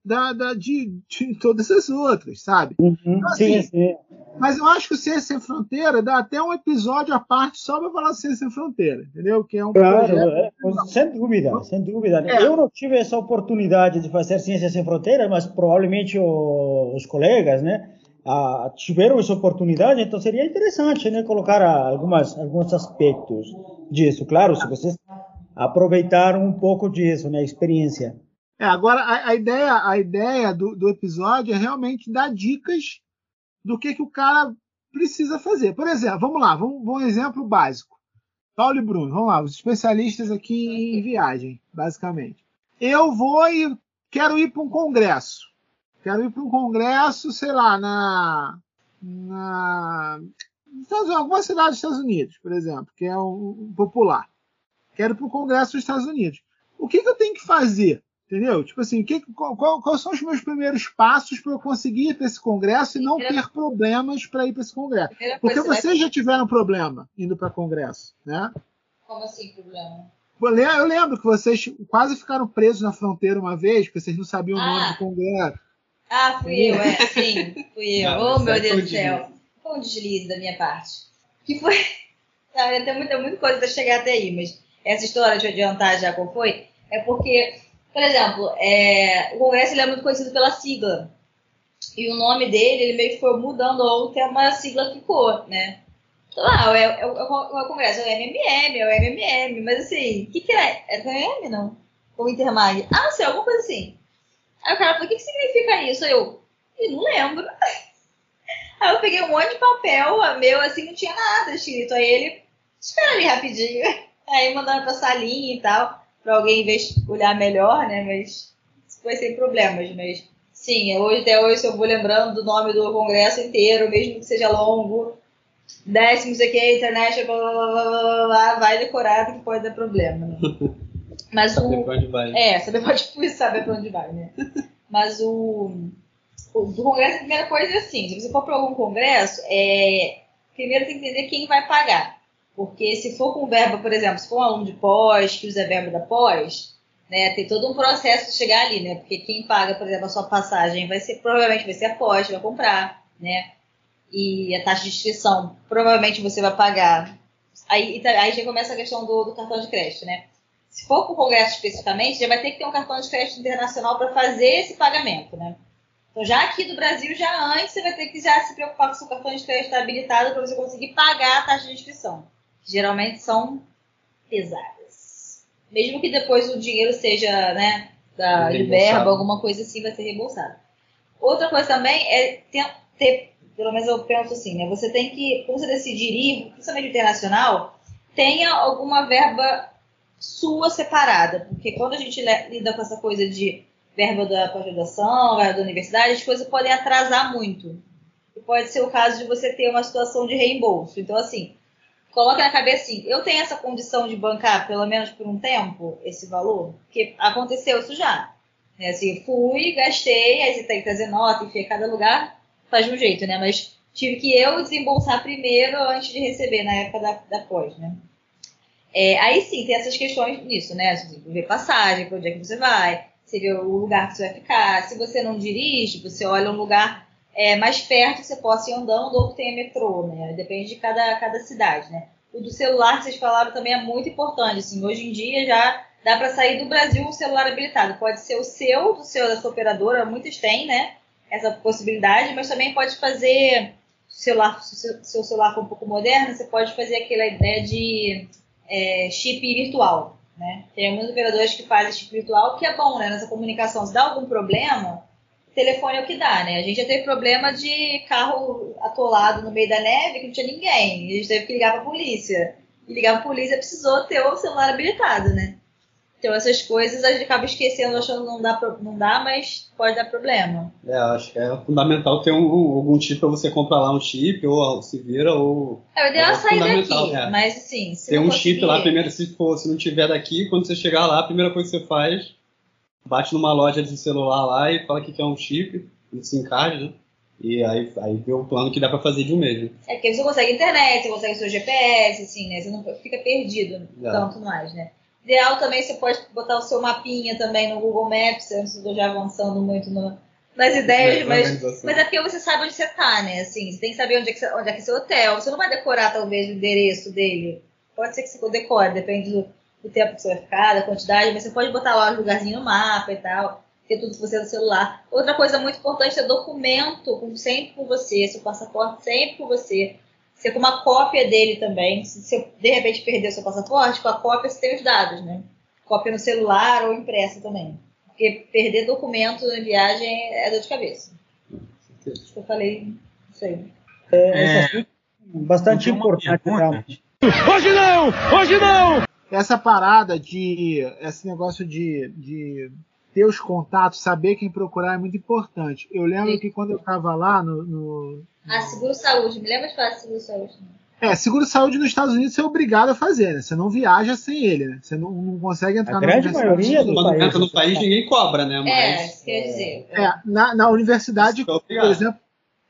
da, da- de, de todas as outras, sabe? Uhum. Então, Sim, assim, sim. Mas eu acho que o Ciência Sem Fronteira dá até um episódio à parte só para falar Ciência Sem Fronteira, entendeu? Que é um Claro, projeto. é, sem dúvida, sem dúvida. É. Eu não tive essa oportunidade de fazer Ciências Sem Fronteiras, mas provavelmente o- os colegas, né, ah, tiveram essa oportunidade, então seria interessante, né, colocar algumas, alguns aspectos disso. Claro, se vocês aproveitaram um pouco disso, né, experiência. É, agora a, a ideia, a ideia do, do episódio é realmente dar dicas do que, que o cara precisa fazer. Por exemplo, vamos lá, vamos um exemplo básico. Paulo e Bruno, vamos lá, os especialistas aqui em viagem, basicamente. Eu vou e quero ir para um congresso. Quero ir para um congresso, sei lá, na. na Estados alguma cidade dos Estados Unidos, por exemplo, que é um, popular. Quero ir para o congresso dos Estados Unidos. O que, que eu tenho que fazer? Entendeu? Tipo assim, que, qual, quais são os meus primeiros passos para eu conseguir ir para esse congresso e não ter problemas para ir para esse congresso? Porque você vocês já tiveram problema indo para congresso, né? Como assim, problema? Eu le- eu lembro que vocês quase ficaram presos na fronteira uma vez, porque vocês não sabiam o nome Ah. do congresso. Ah, fui eu, é, sim, fui eu. Não, oh, meu aí Deus do céu. Foi um deslize da minha parte. Que foi. Não, tem muita, muita coisa para chegar até aí, mas essa história, eu adiantar já qual foi, é porque, por exemplo, é, o Congresso ele é muito conhecido pela sigla. E o nome dele, ele meio que foi mudando tempo, mas a sigla ficou, né? Então, ah, é, é, é, o- é o Congresso, é o MMM, é o MMM, mas assim, o que, que é? É MMM, não? Ou Intermag? Ah, não sei, alguma coisa assim. Aí o cara falou, o que, que significa isso? Aí eu, "Ih, não lembro. Aí eu peguei um monte de papel, meu, assim, não tinha nada escrito. Aí ele, espera ali rapidinho. Aí mandando pra salinha e tal, pra alguém olhar melhor, né? Mas foi sem problemas, mas sim, hoje, até hoje eu vou lembrando do nome do congresso inteiro, mesmo que seja longo. Décimo, não sei o que, internet, blá, blá, blá, blá, blá, vai decorar porque pode dar problema, né? Mas Saber o, pra onde vai. é, saber pode tipo, saber pra onde vai, né? Mas o, o do congresso, a primeira coisa é assim, se você for para algum congresso, é, primeiro tem que entender quem vai pagar. Porque se for com verba, por exemplo, se for um aluno de pós, que usa verba da pós, né, tem todo um processo de chegar ali, né? Porque quem paga, por exemplo, a sua passagem vai ser, provavelmente vai ser a pós, vai comprar, né? E a taxa de inscrição, provavelmente você vai pagar. Aí, aí já começa a questão do, do cartão de crédito, né? Se for para o Congresso especificamente, já vai ter que ter um cartão de crédito internacional para fazer esse pagamento, né? Então, já aqui do Brasil, já antes, você vai ter que já se preocupar com o seu cartão de crédito habilitado para você conseguir pagar a taxa de inscrição, que geralmente são pesadas. Mesmo que depois o dinheiro seja, né, da, de verba, alguma coisa assim, vai ser reembolsado. Outra coisa também é ter, ter, pelo menos eu penso assim, né? Você tem que, quando você decidir ir, principalmente internacional, tenha alguma verba sua separada, porque quando a gente lida com essa coisa de verba da pós-graduação, verba da universidade, as coisas podem atrasar muito. E pode ser o caso de você ter uma situação de reembolso. Então, assim, coloca na cabeça assim, eu tenho essa condição de bancar, pelo menos por um tempo, esse valor? Porque aconteceu isso já. Né? Assim, fui, gastei, aí você tem que trazer nota, enfim, cada lugar faz de um jeito, né? Mas tive que eu desembolsar primeiro antes de receber, na época da, da pós, né? É, aí sim, tem essas questões nisso, né? Tem que ver passagem, para onde é que você vai, vê o lugar que você vai ficar. Se você não dirige, você olha um lugar é, mais perto que você possa ir andando ou que tenha metrô, né? Depende de cada, cada cidade, né? O do celular que vocês falaram também é muito importante. Assim, hoje em dia já dá para sair do Brasil um celular habilitado. Pode ser o seu, do seu, da sua operadora, muitas têm, né? Essa possibilidade, mas também pode fazer celular, se o seu celular for um pouco moderno, você pode fazer aquela ideia de é, chip virtual. Né? Tem muitos operadores que fazem chip virtual, que é bom né? nessa comunicação. Se dá algum problema, telefone é o que dá. Né? A gente já teve problema de carro atolado no meio da neve que não tinha ninguém. A gente teve que ligar para a polícia. E ligar para a polícia precisou ter o celular habilitado. Né? Então essas coisas a gente acaba esquecendo, achando que não dá, não dá, mas pode dar problema. É, acho que é fundamental ter um, um, algum chip para você comprar lá um chip, ou se vira, ou. É, o ideal é sair daqui, é. mas assim. Se Tem um conseguir... chip lá, primeiro, se, for, se não tiver daqui, quando você chegar lá, a primeira coisa que você faz, bate numa loja de celular lá e fala que quer um chip, um SIM card, né? E aí, aí vê o plano que dá para fazer de um. Né? É porque você consegue internet, você consegue seu GPS, assim, né? Você não fica perdido É. tanto mais, né? Ideal também você pode botar o seu mapinha também no Google Maps, eu não estou já avançando muito no- nas ideias, mas, organização. mas é porque você sabe onde você tá, né? Assim, você tem que saber onde é, que, onde é que é seu hotel. Você não vai decorar talvez o endereço dele. Pode ser que você decore, depende do, do tempo que você vai ficar, da quantidade, mas você pode botar lá os lugarzinhos no mapa e tal, ter tudo que você no celular. Outra coisa muito importante é documento com- sempre com você, seu passaporte sempre com você. Você com uma cópia dele também. Se você de repente perder o seu passaporte, com a cópia você tem os dados, né? Cópia no celular ou impressa também. Porque perder documento na viagem é dor de cabeça. Acho que eu falei isso aí. É, esse assunto é bastante importante, pergunta. realmente. Hoje não! Hoje não! Essa parada de. Esse negócio de, de ter os contatos, saber quem procurar é muito importante. Eu lembro Sim. que quando eu estava lá no, no- Ah, seguro saúde. Me lembra de falar de seguro saúde? É, seguro-saúde nos Estados Unidos você é obrigado a fazer, né? Você não viaja sem ele, né? Você não, não consegue entrar A na grande universidade. maioria dos Quando países. entra no país, ninguém cobra, né? É, Mas. isso quer dizer. É, na, na universidade, é por exemplo,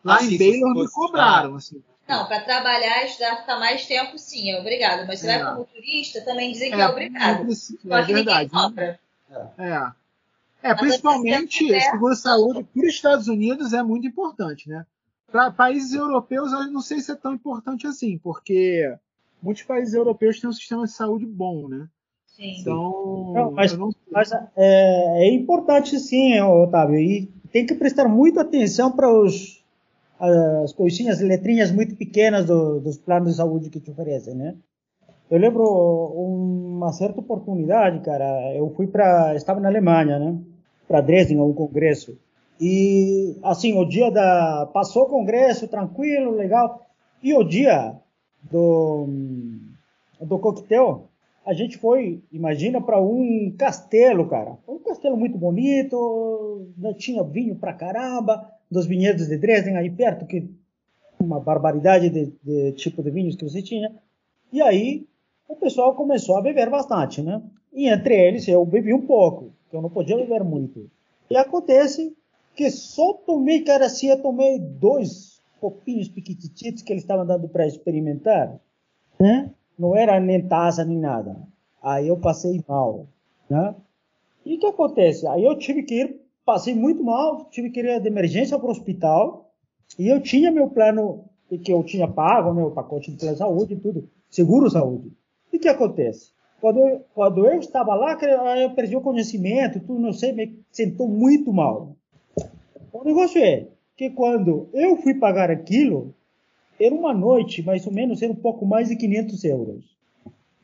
lá Ah, em sim, Baylor se me cobraram, assim. Não, para trabalhar e estudar, ficar mais tempo, sim, é obrigado. Mas você É. vai como turista, também dizem que É, é, obrigado. precisa- Só é que ninguém verdade. cobra. É. É, Mas principalmente é- seguro-saúde para os Estados Unidos é muito importante, né? Para países europeus, eu não sei se é tão importante assim, porque muitos países europeus têm um sistema de saúde bom, né? Sim. Então, Não, mas- não- Mas é, é importante sim, Otávio, e tem que prestar muita atenção para os as coisinhas, letrinhas muito pequenas do- dos planos de saúde que te oferecem, né? Eu lembro uma certa oportunidade, cara, eu fui para, estava na Alemanha, né? Para Dresden, a um congresso. E assim, o dia da passou o congresso tranquilo, legal. E o dia do do coquetel, a gente foi, imagina, para um castelo, cara. Um castelo muito bonito, né, tinha vinho pra caramba, dos vinhedos de Dresden aí perto, que uma barbaridade de, de tipo de vinhos que você tinha. E aí o pessoal começou a beber bastante, né? E entre eles eu bebi um pouco, que eu não podia beber muito. E acontece que só tomei, cara, assim, tomei dois copinhos piquitititos que eles estavam dando para experimentar, né? Não era nem taça nem nada. Aí eu passei mal, né? E o que acontece? Aí eu tive que ir, passei muito mal, tive que ir de emergência para o hospital. E eu tinha meu plano, que eu tinha pago, meu pacote de plano de saúde e tudo, seguro saúde. E o que acontece? Quando eu, quando eu estava lá, eu perdi o conhecimento, tudo, não sei, me sentou muito mal. O negócio é que quando eu fui pagar aquilo, era uma noite, mais ou menos, era um pouco mais de 500 euros.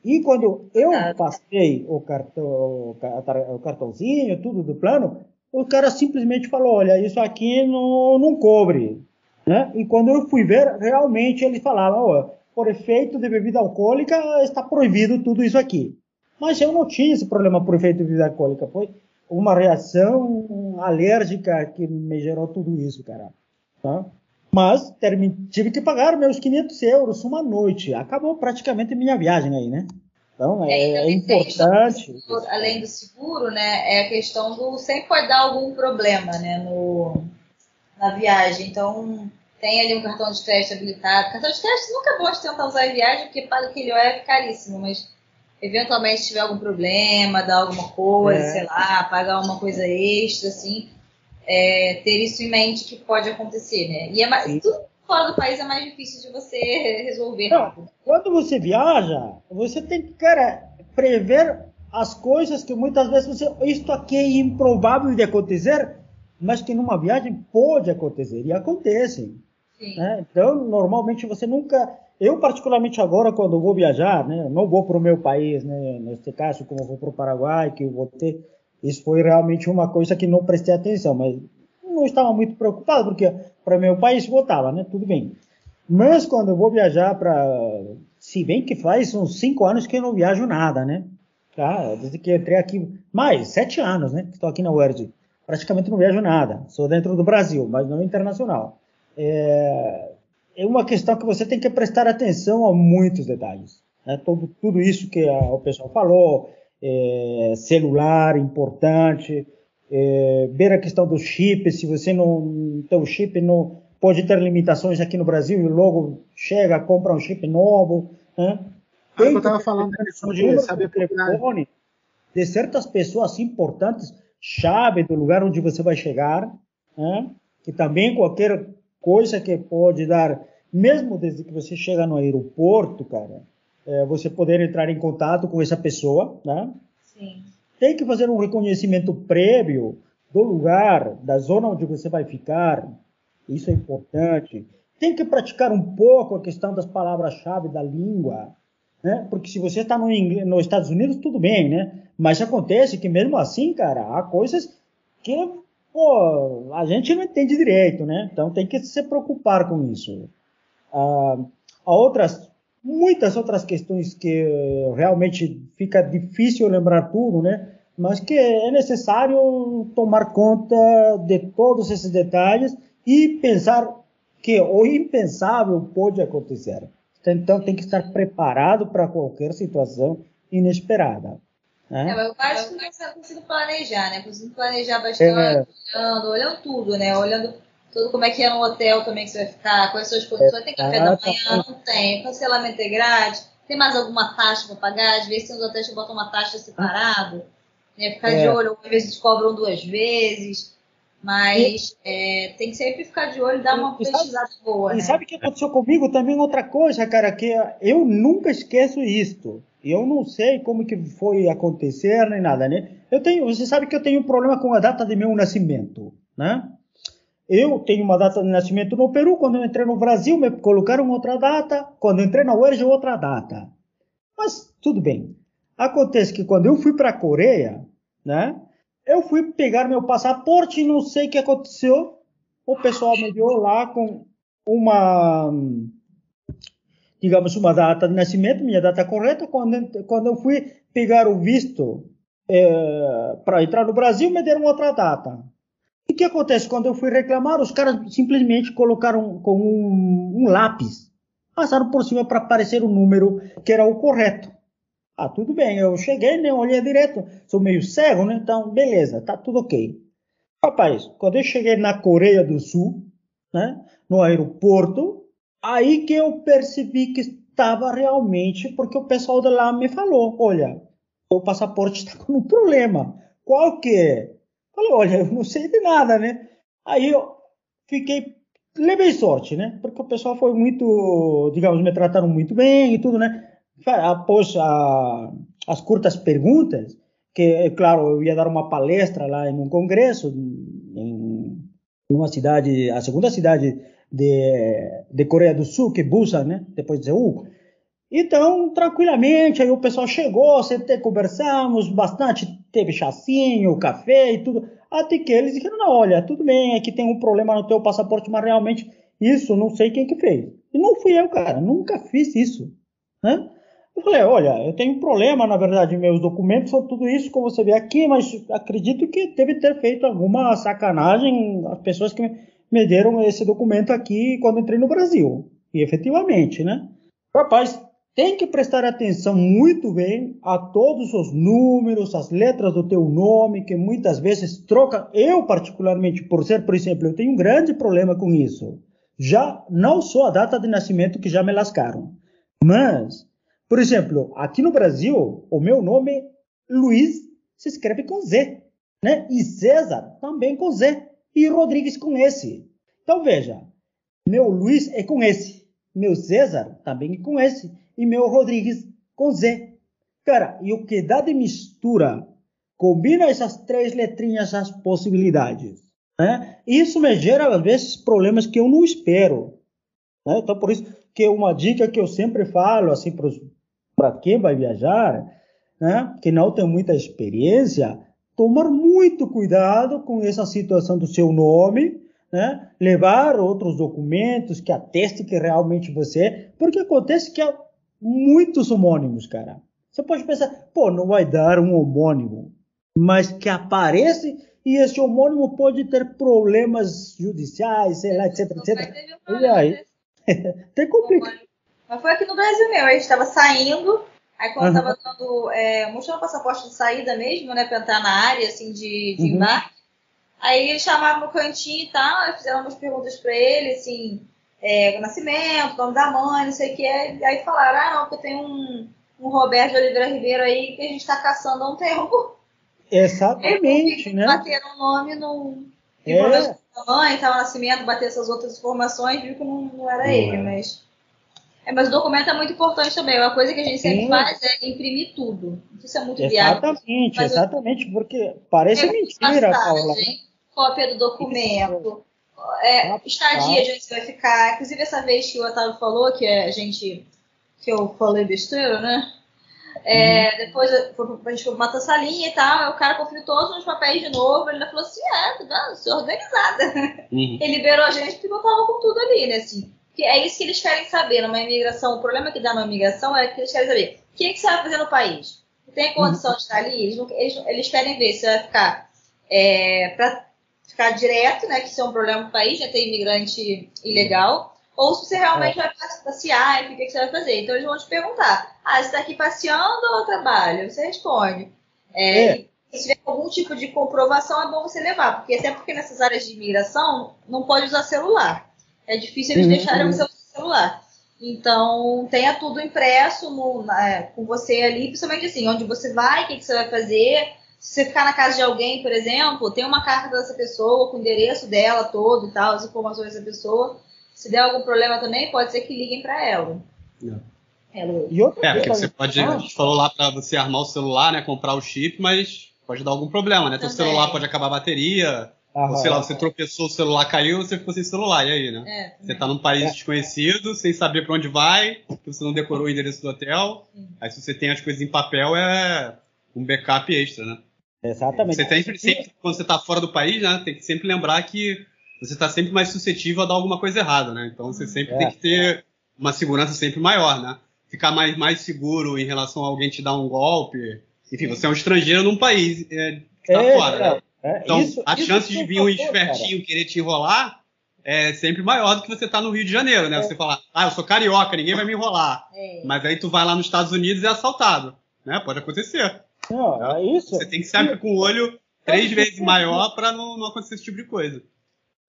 E quando eu passei o, cartão, o ca- o cartãozinho, tudo do plano, o cara simplesmente falou, olha, isso aqui não, não cobre. Né? E quando eu fui ver, realmente eles falavam, ó, por efeito de bebida alcoólica, está proibido tudo isso aqui. Mas eu não tinha esse problema por efeito de bebida alcoólica, foi uma reação alérgica que me gerou tudo isso, cara. Tá? Mas tive que pagar meus 500 euros uma noite. Acabou praticamente minha viagem aí, né? Então é, É, e é questão do importante. seguro, além do seguro, né, é a questão do sempre pode dar algum problema, né, no, na viagem. Então, tem ali um cartão de crédito habilitado. Cartão de crédito nunca é bom de tentar usar em viagem, porque paga aquele é caríssimo, mas eventualmente se tiver algum problema, dar alguma coisa, É. sei lá, pagar uma coisa extra, assim, é, ter isso em mente que pode acontecer, né? E é mais, Sim. tudo fora do país é mais difícil de você resolver Não. Quando você viaja, você tem que, cara, prever as coisas que muitas vezes você, isto aqui é improvável de acontecer, mas que numa viagem pode acontecer e acontecem. Né? Então, normalmente você nunca Eu, particularmente agora, quando vou viajar, né, não vou para o meu país, né, neste caso, como vou para o Paraguai, que eu vou ter, isso foi realmente uma coisa que não prestei atenção, mas não estava muito preocupado, porque para meu país votava, né, tudo bem. Mas quando eu vou viajar para, se bem que faz uns cinco anos que eu não viajo nada, né, tá? desde que entrei aqui, mais sete anos, né, que estou aqui na UERJ, praticamente não viajo nada, sou dentro do Brasil, mas não internacional. É, é uma questão que você tem que prestar atenção a muitos detalhes. Né? Todo, tudo isso que a, o pessoal falou, é, celular importante, é, ver a questão do chip, se você não tem o chip, não pode ter limitações aqui no Brasil e logo chega, compra um chip novo. Né? Tem eu estava falando de saber telefone de certas pessoas importantes, chave do lugar onde você vai chegar, né? e também qualquer coisa que pode dar, mesmo desde que você chega no aeroporto, cara, é, você poder entrar em contato com essa pessoa, né? Sim. Tem que fazer um reconhecimento prévio do lugar, da zona onde você vai ficar, isso é importante. Tem que praticar um pouco a questão das palavras-chave da língua, né? Porque se você está no nos Estados Unidos, tudo bem, né? Mas acontece que mesmo assim, cara, há coisas que pô, a gente não entende direito, né? Então tem que se preocupar com isso. Ah, há outras, muitas outras questões que realmente fica difícil lembrar tudo, né? Mas que é necessário tomar conta de todos esses detalhes e pensar que o impensável pode acontecer. Então tem que estar preparado para qualquer situação inesperada. Né? É, mas eu acho que você conseguindo planejar, né? Conseguindo planejar bastante, é. olhando, olhando tudo, né? Olhando tudo como é que é no hotel também que você vai ficar, quais são as condições, tem café da manhã, não tem, cancelamento é grátis, tem mais alguma taxa para pagar, às vezes tem uns hotéis que botam uma taxa separado, né? Ficar é. de olho, às vezes cobram duas vezes. Mas é, tem que sempre ficar de olho e dar uma pesquisada boa. E né? sabe o que aconteceu comigo também? Outra coisa, cara, que eu nunca esqueço isto. Eu não sei como que foi acontecer nem nada, né? Eu tenho, você sabe que eu tenho um problema com a data de meu nascimento, né? Eu tenho uma data de nascimento no Peru, quando eu entrei no Brasil me colocaram outra data, quando entrei na UERJ outra data. Mas tudo bem. Acontece que quando eu fui para a Coreia, né? Eu fui pegar meu passaporte e não sei o que aconteceu. O pessoal me deu lá com uma, digamos, uma data de nascimento, minha data correta. Quando, quando eu fui pegar o visto é, para entrar no Brasil, me deram outra data. E o que acontece? Quando eu fui reclamar, os caras simplesmente colocaram com um, um lápis, passaram por cima para aparecer o número que era o correto. Ah, tudo bem, eu cheguei, né, olhei direto, sou meio cego, né, então beleza, tá tudo ok. Rapaz, quando eu cheguei na Coreia do Sul, né, no aeroporto, aí que eu percebi que estava realmente, porque o pessoal de lá me falou, olha, o passaporte está com um problema, qual que é? Falei, olha, eu não sei de nada, né? Aí eu fiquei, levei sorte, né? Porque o pessoal foi muito, digamos, me trataram muito bem e tudo, né? após a, as curtas perguntas, que, é claro, eu ia dar uma palestra lá em um congresso, em uma cidade, a segunda cidade de, de Coreia do Sul, que é Busan, né? Depois de Seul. Então, tranquilamente, aí o pessoal chegou, sentei, conversamos bastante, teve chacinho, café e tudo, até que eles disseram, não, olha, tudo bem, aqui tem um problema no teu passaporte, mas realmente isso não sei quem que fez. E não fui eu, cara, nunca fiz isso, né? Eu falei, olha, eu tenho um problema, na verdade, meus documentos são tudo isso que você vê aqui, mas acredito que deve ter feito alguma sacanagem as pessoas que me deram esse documento aqui quando entrei no Brasil. E efetivamente, né? Rapaz, tem que prestar atenção muito bem a todos os números, as letras do teu nome, que muitas vezes troca. Eu, particularmente, por ser, por exemplo, eu tenho um grande problema com isso. Já não só a data de nascimento que já me lascaram, mas por exemplo, aqui no Brasil, o meu nome Luiz se escreve com Z, né? E César também com Z e Rodrigues com S. Então veja, meu Luiz é com S, meu César também é com S e meu Rodrigues com Z. Cara, e o que dá de mistura combina essas três letrinhas as possibilidades. Né? Isso me gera às vezes problemas que eu não espero. Né? Então, por isso que uma dica que eu sempre falo, assim, para quem vai viajar, né, que não tem muita experiência, tomar muito cuidado com essa situação do seu nome, né? levar outros documentos que atestem que realmente você é, porque acontece que há muitos homônimos, cara. Você pode pensar, pô, não vai dar um homônimo, mas que aparece e esse homônimo pode ter problemas judiciais, sei lá, etc, etc. E aí? Tem complicado. Mas foi aqui no Brasil mesmo, a gente estava saindo, aí quando uhum. tava dando, é, mostrando o passaporte de saída mesmo, né, para entrar na área, assim, de, de uhum. embarque, aí eles chamaram no cantinho e tal, fizeram umas perguntas para ele, assim, é, nascimento, nome da mãe, não sei o que, e aí falaram, ah, não, porque tem um, um Roberto de Oliveira Ribeiro aí que a gente está caçando há um tempo. Exatamente, né? Bateram o nome no... É. mãe, estava nascimento, bater essas outras informações, viu que não, não era ele, mas... É, mas o documento é muito importante também. Uma coisa que a gente sempre Sim. faz é imprimir tudo. Isso é muito Exatamente, viável. exatamente, porque parece mentira, Paula. Cópia do documento, é, estadia de onde você vai ficar. Inclusive, essa vez que o Otávio falou, que a gente. que eu falei besteira, né? É, uhum. Depois a gente foi uma salinha e tal, o cara conferiu todos os papéis de novo, ele ainda falou assim, é, tá vendo? Sou organizada. Uhum. Ele liberou a gente porque eu tava com tudo ali, né? Assim, que é isso que eles querem saber numa imigração. O problema que dá na imigração é que eles querem saber o que, é que você vai fazer no país. Tem condição uhum. de estar ali? Eles, eles, eles, querem ver se você vai ficar é, para ficar direto, né? Que isso é um problema no país, né, ter imigrante ilegal. Ou se você realmente é. vai passear e o que, que você vai fazer. Então eles vão te perguntar: ah, você está aqui passeando ou trabalho? Você responde. É, é. Se tiver algum tipo de comprovação, é bom você levar, porque até porque nessas áreas de imigração não pode usar celular é difícil eles uhum. deixarem o seu celular. Então, tenha tudo impresso no, na, com você ali, principalmente assim, onde você vai, o que, que, você vai fazer. Se você ficar na casa de alguém, por exemplo, tem uma carta dessa pessoa com o endereço dela todo e tal, as informações dessa pessoa. Se der algum problema também, pode ser que liguem para ela. É. ela. E outra é, porque você pode, a gente falou lá para você armar o celular, né, comprar o chip, mas pode dar algum problema, né? Teu celular pode acabar a bateria, ah, ou sei lá, você tropeçou, o celular caiu, você ficou sem celular, e aí, né? É, você tá num país é. desconhecido, sem saber para onde vai, você não decorou o endereço do hotel. Sim. Aí se você tem as coisas em papel, é um backup extra, né? Exatamente. Você tem sempre, quando você tá fora do país, né? Tem que sempre lembrar que você está sempre mais suscetível a dar alguma coisa errada, né? Então você sempre é. tem que ter uma segurança sempre maior, né? Ficar mais, mais seguro em relação a alguém te dar um golpe. Enfim, você é um estrangeiro num país é, que tá é, fora, né? É, então, isso, a isso chance de vir um espertinho querer te enrolar é sempre maior do que você tá no Rio de Janeiro, né? É. Você falar, ah, eu sou carioca, ninguém vai me enrolar. É. Mas aí tu vai lá nos Estados Unidos e é assaltado. Né? Pode acontecer. Não, é isso. Você tem que sempre com o olho três vezes maior para não, não acontecer esse tipo de coisa.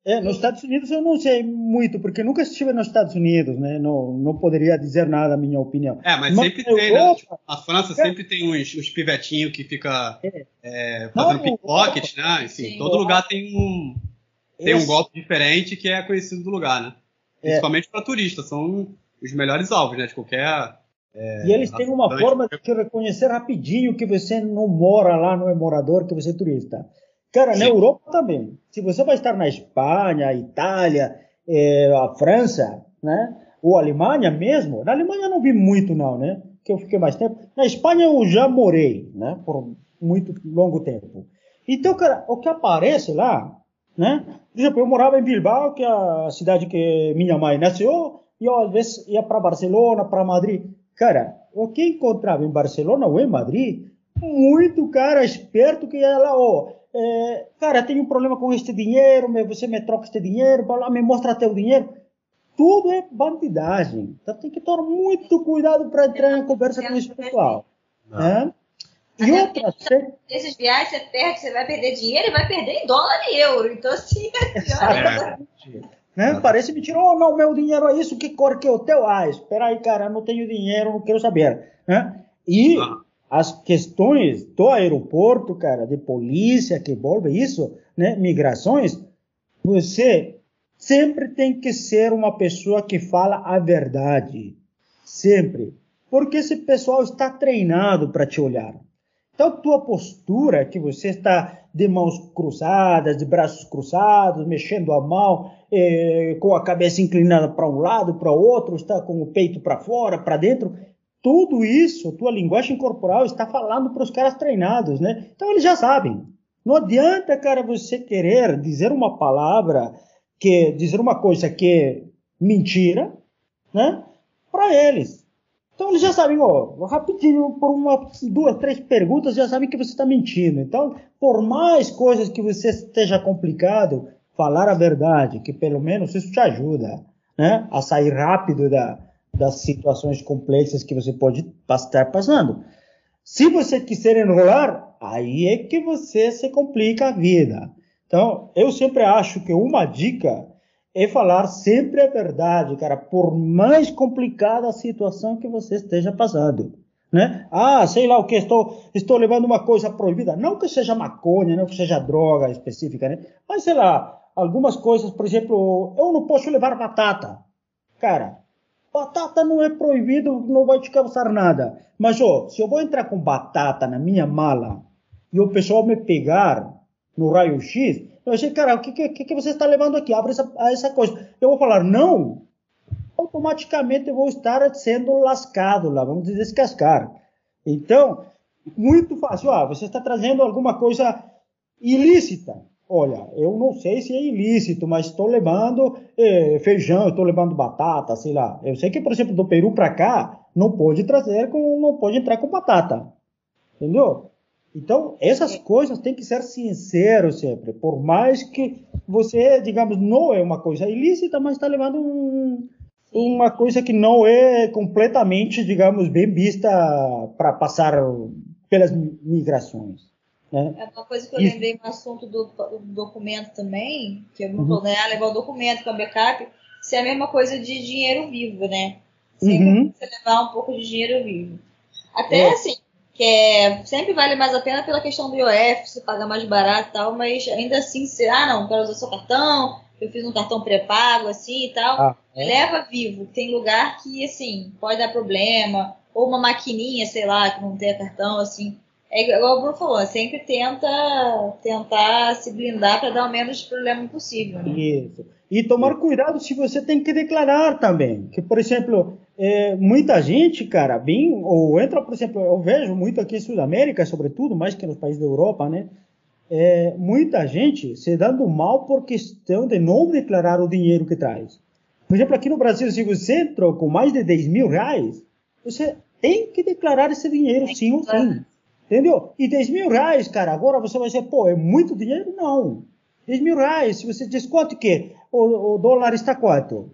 É, nos Estados Unidos eu não sei muito, porque nunca estive nos Estados Unidos, né? Não, não poderia dizer nada, a minha opinião. É, mas, mas sempre tem, né? Tipo, a França é. sempre tem uns, uns pivetinhos que fica é. É, fazendo pickpocket, né? Enfim, sim, todo lugar tem um, tem um golpe diferente que é conhecido do lugar, né? É. Principalmente para turistas, são os melhores alvos, né? De qualquer. É, e eles têm uma forma de reconhecer rapidinho que você não mora lá, não é morador, que você é turista. Cara, Sim. na Europa também. Se você vai estar na Espanha, Itália, é, a França, né? Ou Alemanha mesmo. Na Alemanha eu não vi muito não, né? Que eu fiquei mais tempo. Na Espanha eu já morei, né? Por muito longo tempo. Então, cara, o que aparece lá, né? Por exemplo, eu morava em Bilbao, que é a cidade que minha mãe nasceu, e eu às vezes ia para Barcelona, para Madrid. Cara, o que encontrava em Barcelona ou em Madrid, muito cara esperto que ia lá, ó, é, cara, tenho um problema com este dinheiro, você me troca este dinheiro, me mostra teu dinheiro. Tudo é bandidagem. Então tem que tomar muito cuidado para entrar em conversa com esse pessoal. Né? E outra, você... Esses viagens você perde, você vai perder dinheiro e vai perder em dólar e euro. Então, assim, é pior. Né? Parece mentira. Oh, não, meu dinheiro é isso, que cor que é o teu? Ah, espera aí, cara, não tenho dinheiro, não quero saber. Né? E ah as questões do aeroporto, cara, de polícia que envolve isso, né, migrações, você sempre tem que ser uma pessoa que fala a verdade, sempre, porque esse pessoal está treinado para te olhar. Então, tua postura, que você está de mãos cruzadas, de braços cruzados, mexendo a mão, eh, com a cabeça inclinada para um lado, para o outro, está com o peito para fora, para dentro, tudo isso, tua linguagem corporal está falando para os caras treinados, né? Então eles já sabem. Não adianta, cara, você querer dizer uma palavra que dizer uma coisa que é mentira, né? Para eles. Então eles já sabem, ó, rapidinho, por uma, duas, três perguntas, já sabem que você está mentindo. Então, por mais coisas que você esteja complicado, falar a verdade, que pelo menos isso te ajuda, né? A sair rápido da, das situações complexas que você pode estar passando. Se você quiser enrolar, aí é que você se complica a vida. Então, eu sempre acho que uma dica é falar sempre a verdade, cara, por mais complicada a situação que você esteja passando. Né? Ah, sei lá o que, estou, estou levando uma coisa proibida. Não que seja maconha, não que seja droga específica, né? Mas sei lá, algumas coisas, por exemplo, eu não posso levar batata. Cara, batata não é proibido, não vai te causar nada. Mas, ó, se eu vou entrar com batata na minha mala e o pessoal me pegar no raio-x, eu achei, cara, o que, que, que você está levando aqui? Abre essa, essa coisa. Eu vou falar, não. Automaticamente eu vou estar sendo lascado lá, vamos descascar. Então, muito fácil. Ah, você está trazendo alguma coisa ilícita. Olha, eu não sei se é ilícito, mas estou levando eh, feijão, estou levando batata, sei lá. Eu sei que, por exemplo, do Peru para cá, não pode trazer com, não pode entrar com batata. Entendeu? Então, essas coisas têm que ser sinceros sempre. Por mais que você, digamos, não é uma coisa ilícita, mas está levando um, uma coisa que não é completamente, digamos, bem vista para passar pelas migrações. Né? É uma coisa que eu lembrei no assunto do, do documento também, que eu não uhum. né, levar o documento com a backup, isso é a mesma coisa de dinheiro vivo, né? Sempre uhum. você levar um pouco de dinheiro vivo. Até é. assim, que é, sempre vale mais a pena pela questão do IOF, se paga mais barato e tal, mas ainda assim, se, ah, não, quero usar seu cartão, eu fiz um cartão pré-pago, assim e tal, ah, é? leva vivo. Tem lugar que, assim, pode dar problema, ou uma maquininha, sei lá, que não tem cartão, assim. É igual o Bruno falou, sempre tenta tentar se blindar para dar o menos problema possível. Né? Isso. E tomar cuidado se você tem que declarar também. Que, por exemplo, é, muita gente, cara, vem, ou entra, por exemplo, eu vejo muito aqui em Sudamérica, sobretudo, mais que nos países da Europa, né? É, muita gente se dando mal por questão de não declarar o dinheiro que traz. Por exemplo, aqui no Brasil, se você entrou com mais de 10 mil reais, você tem que declarar esse dinheiro sim ou sim. Entendeu? E 10 mil reais, cara, agora você vai dizer, pô, é muito dinheiro? Não. 10 mil reais, se você diz quanto que o, o dólar está quanto?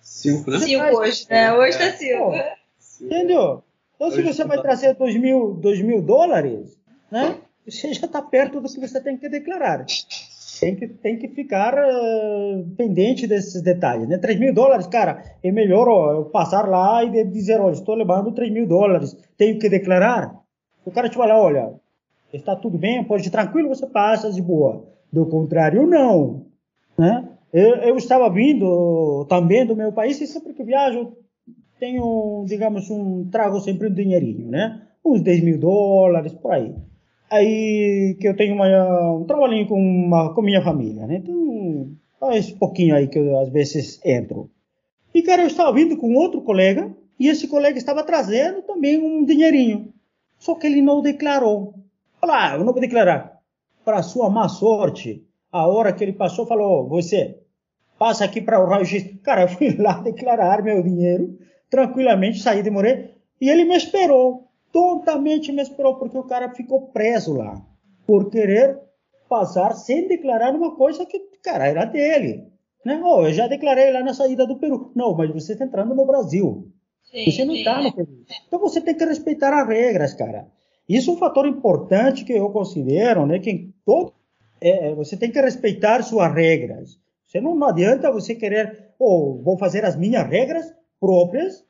Cinco, né? Cinco hoje, né? Hoje está cinco. Entendeu? Então, se você vai trazer dois mil, dois mil dólares, né? Você já está perto do que você tem que declarar. Tem que, tem que ficar uh, pendente desses detalhes, né? 3 mil dólares, cara, é melhor ó, eu passar lá e dizer, olha, estou levando 3 mil dólares, tenho que declarar. O cara te fala, olha, está tudo bem, pode ir tranquilo, você passa de boa. Do contrário, não. Né? Eu, eu, estava vindo também do meu país e sempre que viajo tenho, digamos, um trago sempre um dinheirinho, né? Uns 10 mil dólares, por aí. Aí que eu tenho uma, um trabalhinho com, uma, com minha família, né? Então, faz pouquinho aí que eu às vezes entro. E, cara, eu estava vindo com outro colega e esse colega estava trazendo também um dinheirinho. Só que ele não declarou. Olha, ah, eu não vou declarar. Para sua má sorte, a hora que ele passou, falou: Você, passa aqui para o raio-x. Cara, eu fui lá declarar meu dinheiro, tranquilamente, saí, demorei, e ele me esperou, tontamente me esperou, porque o cara ficou preso lá, por querer passar sem declarar uma coisa que, cara, era dele. Né? Oh, eu já declarei lá na saída do Peru. Não, mas você está entrando no Brasil. Sim, você não está no Peru. Então você tem que respeitar as regras, cara. Isso é um fator importante que eu considero, né? Que todo, é, é você tem que respeitar suas regras. Você não, não adianta você querer, ou oh, vou fazer as minhas regras próprias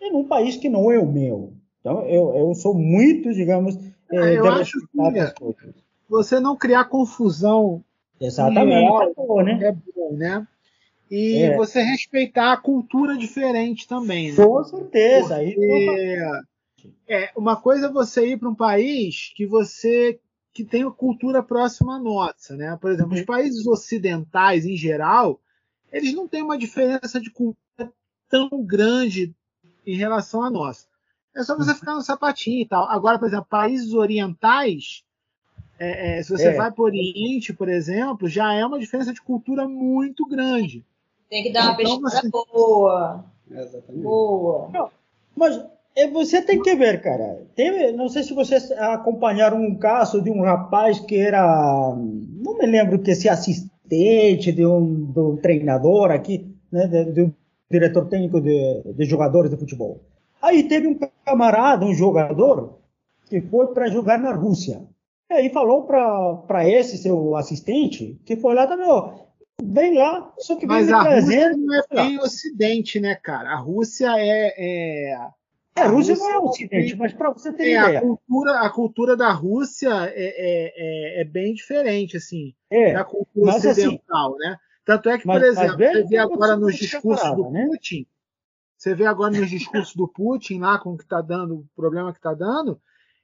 em um país que não é o meu. Então, eu, eu sou muito, digamos, é, é eu acho que você não criar confusão. Exatamente. Real, é bom, né? É bom, né? E é. você respeitar a cultura diferente também. Né? Com certeza. Porque. É, uma coisa é você ir para um país que você que tem uma cultura próxima à nossa, né? Por exemplo, os países ocidentais em geral, eles não têm uma diferença de cultura tão grande em relação à nossa. É só você ficar no sapatinho e tal. Agora, por exemplo, países orientais, é, é, se você É. vai para o Oriente, por exemplo, já é uma diferença de cultura muito grande. Tem que dar uma Então, pesquisada você- boa. Exatamente. Boa. Mas é, você tem que ver, cara. Teve, não sei se vocês acompanharam um caso de um rapaz que era, não me lembro que se assistente de um, de um treinador aqui, né, de, de um diretor técnico de, de jogadores de futebol. Aí teve um camarada, um jogador, que foi para jogar na Rússia. E aí falou para esse seu assistente, que foi lá também, ó, vem lá, só que vem Mas me a Rússia não é bem Ocidente, né, cara? A Rússia é. é... É, a Rússia não é Rússia- ocidente, mas para você ter É, a ideia. cultura, a cultura da Rússia é, é, é, é bem diferente, assim, É, da cultura mas, assim, ocidental, né? Tanto é que, mas- por exemplo, você vê agora nos discursos do né? Putin, você vê agora nos discursos do Putin, lá com o que está dando, o problema que está dando,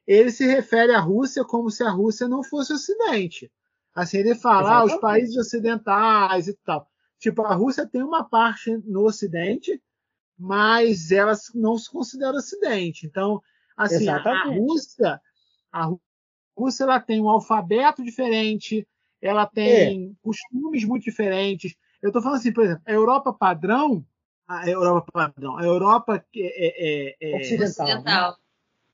ele se refere à Rússia como se a Rússia não fosse Ocidente. Assim, ele fala, ah, os Exatamente. países ocidentais e tal. Tipo, a Rússia tem uma parte no Ocidente, mas ela não se considera Ocidente. Então, assim, a, a Exatamente. Rússia, a Rú- Rússia ela tem um alfabeto diferente, ela tem costumes muito diferentes. Eu estou falando assim, por exemplo, a Europa padrão, a Europa padrão, a Europa que é, é- é- Ocidental. né? Ocidental.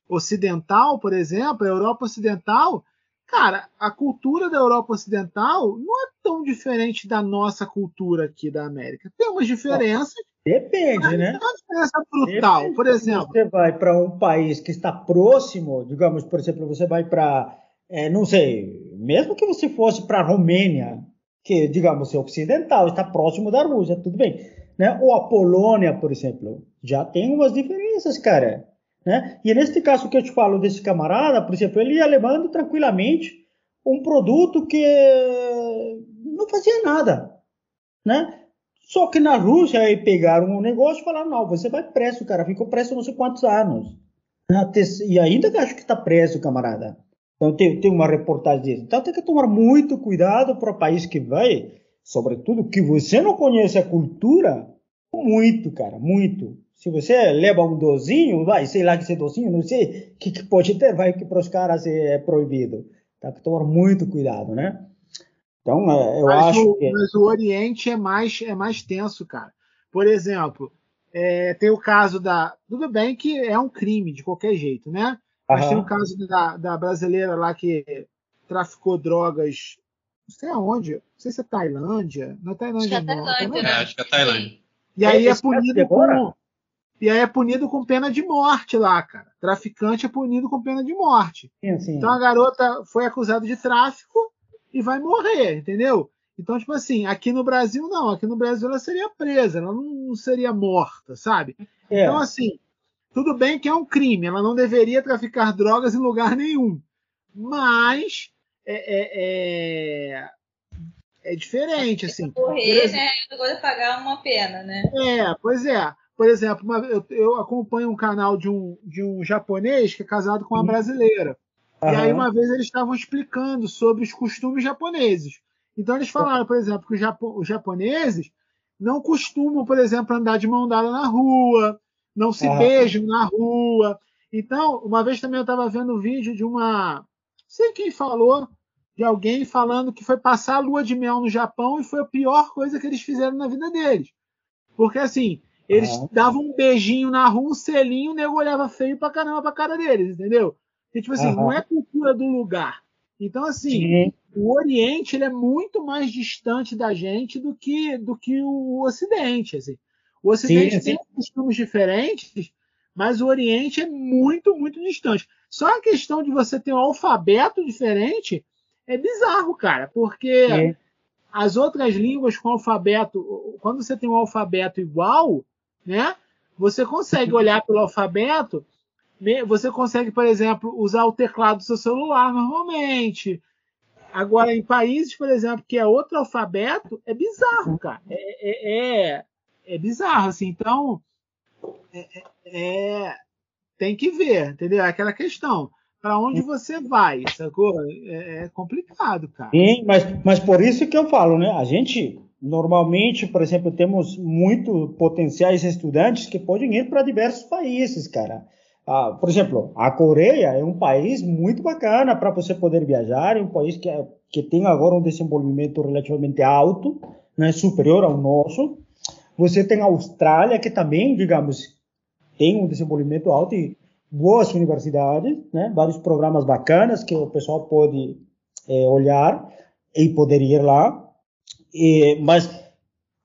ocidental, por exemplo, a Europa ocidental, cara, a cultura da Europa ocidental não é tão diferente da nossa cultura aqui da América. Tem umas diferenças, Depende, né? é uma diferença brutal. Depende. Por exemplo, Você vai para um país que está próximo, digamos, por exemplo, você vai para, é, não sei, mesmo que você fosse para a Romênia, que, digamos, é ocidental, está próximo da Rússia, tudo bem. Né? Ou a Polônia, por exemplo, já tem umas diferenças, cara. Né? E neste caso que eu te falo desse camarada, por exemplo, ele ia levando tranquilamente um produto que não fazia nada, né? Só que na Rússia aí pegaram um negócio e falaram, não, você vai preso, cara, ficou preso não sei quantos anos. Até- E ainda acho que está preso, camarada. Então tem, tem uma reportagem disso. Então tem que tomar muito cuidado para o país que vai, sobretudo que você não conhece a cultura, muito, cara, muito. Se você leva um dozinho, vai, sei lá que esse dozinho, não sei o que, que pode ter, vai que para os caras é proibido. Tem que tomar muito cuidado, né? Então, é, eu mas, acho o, que... mas o Oriente é mais, é mais tenso, cara. Por exemplo, é, tem o caso da. Tudo bem que é um crime de qualquer jeito, né? Mas Aham. tem o caso da, da brasileira lá que traficou drogas. Não sei aonde, não sei se é Tailândia. Não é Tailândia, Acho que é não. Tailândia, É, né? acho que é Tailândia. E aí É, é punido agora? com. E aí é punido com pena de morte lá, cara. Traficante é punido com pena de morte. Sim, sim. Então a garota foi acusada de tráfico e vai morrer, entendeu? Então, tipo assim, aqui no Brasil não. Aqui no Brasil ela seria presa, ela não seria morta, sabe? É. Então, assim, tudo bem que é um crime, ela não deveria traficar drogas em lugar nenhum. Mas é, é, é, é diferente, assim. Por Morrer, exemplo- né? E agora pagar uma pena, né? é, pois é. Por exemplo, uma- eu, eu acompanho um canal de um, de um japonês que é casado com uma brasileira. E aí, uma vez, eles estavam explicando sobre os costumes japoneses. Então, eles falaram, por exemplo, que os, japo- os japoneses não costumam, por exemplo, andar de mão dada na rua, não se Aham. beijam na rua. Então, uma vez também eu estava vendo um vídeo de uma. Não sei quem falou, de alguém falando que foi passar a lua de mel no Japão e foi a pior coisa que eles fizeram na vida deles. Porque, assim, eles davam um beijinho na rua, um selinho, o nego olhava feio pra caramba pra cara deles, entendeu? E, tipo assim, não é cultura do lugar. Então, assim, Sim. o Oriente ele é muito mais distante da gente do que, do que o Ocidente. Assim. O Ocidente Sim, sim. tem costumes diferentes, mas o Oriente é muito, muito distante. Só a questão de você ter um alfabeto diferente é bizarro, cara, porque Sim. as outras línguas com alfabeto, quando você tem um alfabeto igual, né, você consegue olhar pelo alfabeto, me- você consegue, por exemplo, usar o teclado do seu celular normalmente. Agora, em países, por exemplo, que é outro alfabeto, é bizarro, cara. É, é, é, é bizarro, assim. Então, é, é, tem que ver, entendeu? É aquela questão. Para onde você vai, sacou? É, é complicado, cara. Sim, mas, mas por isso que eu falo, né? A gente, normalmente, por exemplo, temos muito potenciais estudantes que podem ir para diversos países, cara. Ah, por exemplo, a Coreia é um país muito bacana para você poder viajar, é um país que, é, que tem agora um desenvolvimento relativamente alto, né, superior ao nosso. Você tem a Austrália, que também, digamos, tem um desenvolvimento alto e boas universidades, né, vários programas bacanas que o pessoal pode é, olhar e poder ir lá, e, mas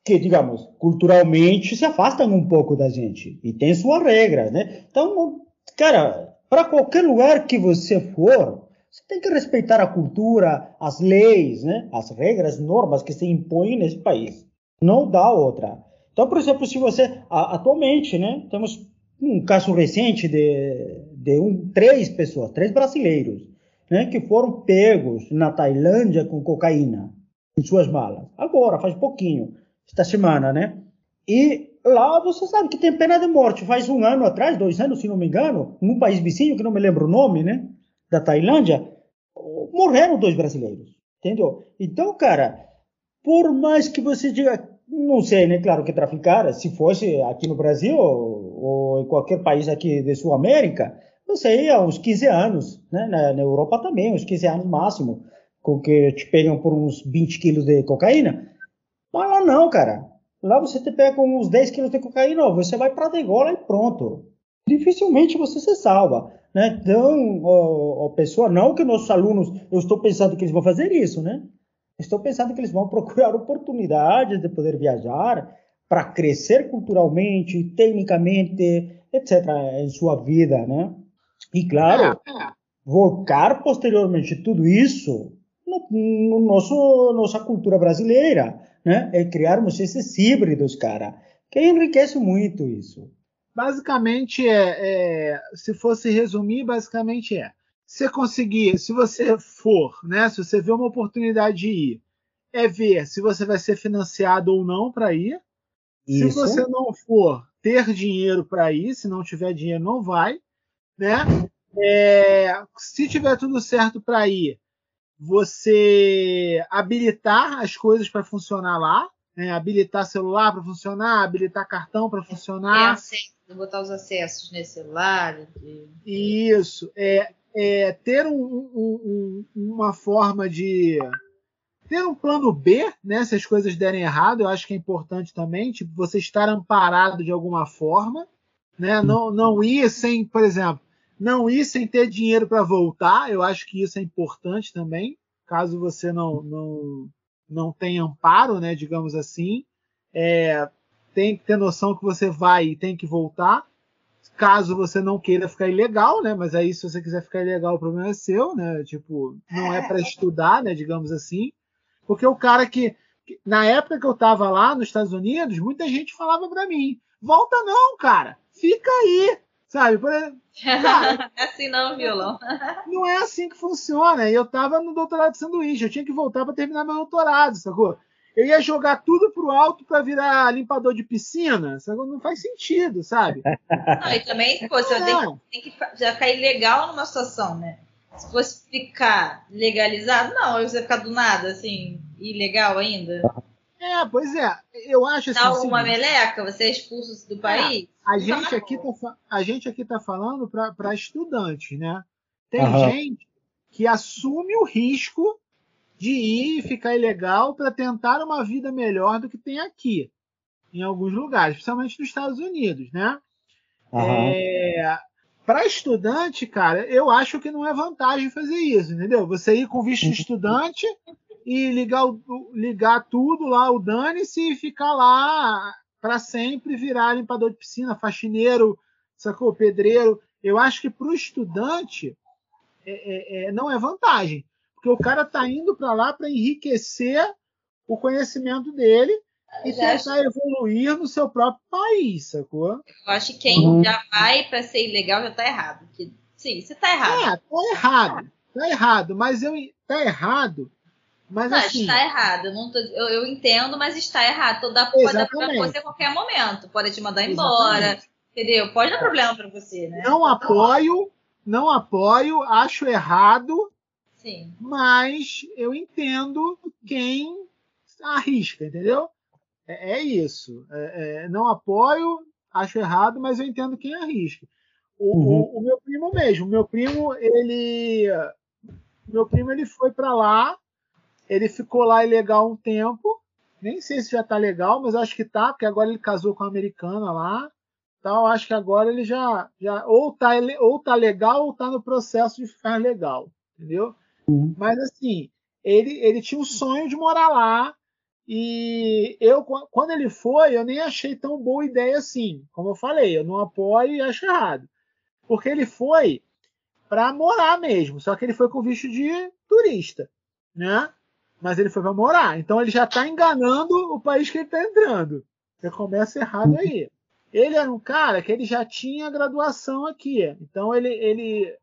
que, digamos, culturalmente se afastam um pouco da gente e tem suas regras, né? Então, cara, para qualquer lugar que você for, você tem que respeitar a cultura, as leis, né? As regras, normas que se impõem nesse país. Não dá outra. Então, por exemplo, se você atualmente, né, temos um caso recente de, de um, três pessoas, três brasileiros, né, que foram pegos na Tailândia com cocaína em suas malas. Agora, faz pouquinho, esta semana, né? E lá você sabe que tem pena de morte. Faz um ano atrás, dois anos, se não me engano, num país vizinho, que não me lembro o nome, né? Da Tailândia, morreram dois brasileiros. Entendeu? Então, cara, por mais que você diga, não sei, né? Claro que traficar, se fosse aqui no Brasil ou, em qualquer país aqui de Sul América, não sei, há uns 15 anos, né? Na, na, Europa também, uns 15 anos máximo, com que te pegam por uns 20 quilos de cocaína. Mas lá não, cara. Lá você te pega com uns 10 quilos de cocaína, você vai para degola e pronto. Dificilmente você se salva. Né? Então, a, a pessoa, não que nossos alunos, eu estou pensando que eles vão fazer isso, né? Estou pensando que eles vão procurar oportunidades de poder viajar para crescer culturalmente, tecnicamente, etc., em sua vida, né? E, claro, é, é. volcar posteriormente tudo isso no, no nosso nossa cultura brasileira, né? É criarmos esses híbridos, cara, que enriquece muito isso. Basicamente é, é, se fosse resumir, basicamente é, se conseguir, se você for, né? Se você vê uma oportunidade de ir, é ver se você vai ser financiado ou não para ir. Isso. Se você não for, ter dinheiro para ir. Se não tiver dinheiro, não vai, né? É, se tiver tudo certo para ir, você habilitar as coisas para funcionar lá, né? habilitar celular para funcionar, habilitar cartão para funcionar. É, botar os acessos nesse celular. De... Isso. É, é ter um, um, um, uma forma de ter um plano B, né? Se as coisas derem errado, eu acho que é importante também, tipo, você estar amparado de alguma forma, né? Não, não ir sem, por exemplo, não ir sem ter dinheiro para voltar, eu acho que isso é importante também, caso você não, não, não tenha amparo, né, digamos assim. É, tem que ter noção que você vai e tem que voltar. Caso você não queira ficar ilegal, né? Mas aí, se você quiser ficar ilegal, o problema é seu, né? Tipo, não é para estudar, né? Digamos assim. Porque o cara que, que, na época que eu tava lá nos Estados Unidos, muita gente falava para mim: volta não, cara, fica aí, Sabe? Por exemplo, cara, é assim não, violão. não é assim que funciona. Eu tava no doutorado de sanduíche, eu tinha que voltar para terminar meu doutorado, sacou? Eu ia jogar tudo pro alto para virar limpador de piscina, sacou? Não faz sentido, sabe? Não, e também, pô, você tem, tem, que já cair legal numa situação, né? Se fosse ficar legalizado, não, você ficar do nada, assim, ilegal ainda. É, pois é. Eu acho assim. Dá uma seguinte, meleca, você é expulso do é, país? a, gente aqui tá, a gente aqui tá falando para estudantes, né? Tem uhum. gente que assume o risco de ir e ficar ilegal para tentar uma vida melhor do que tem aqui, em alguns lugares, principalmente nos Estados Unidos, né? Uhum. É, para estudante, cara, eu acho que não é vantagem fazer isso, entendeu? Você ir com visto de uhum. estudante e ligar, ligar tudo lá, o dane-se, e ficar lá para sempre virar limpador de piscina, faxineiro, sacou? Pedreiro. Eu acho que para o estudante é, é, é, não é vantagem, porque o cara está indo para lá para enriquecer o conhecimento dele e tentar evoluir no seu próprio país, sacou? Eu acho que quem uhum. já vai para ser ilegal já está errado. Que, sim, você está errado. É, tá errado. Tá errado, mas eu tá errado mas não, assim, está errado. Eu, não tô, eu, eu, entendo, mas está errado. Toda pode acontecer a qualquer momento. Pode te mandar embora. Entendeu? Pode dar problema para você, né? Não apoio, não apoio, acho errado, Sim. mas eu entendo quem arrisca, entendeu? É, é isso. É, é, não apoio, acho errado, mas eu entendo quem arrisca. O, Uhum. o- o meu primo mesmo, meu primo, ele. Meu primo ele foi para lá, ele ficou lá ilegal um tempo. Nem sei se já tá legal, mas acho que tá, porque agora ele casou com uma americana lá. Então, acho que agora ele já, já ou, tá, ou tá legal ou tá no processo de ficar legal, entendeu? Mas assim, ele, ele tinha o sonho de morar lá. E eu, qu- quando ele foi, eu nem achei tão boa ideia assim. Como eu falei, eu não apoio e acho errado. Porque ele foi para morar mesmo, só que ele foi com visto de turista, né? Mas ele foi para morar. Então ele já está enganando o país que ele está entrando. Já começa errado aí. Ele era um cara que ele já tinha graduação aqui. Então ele, ele,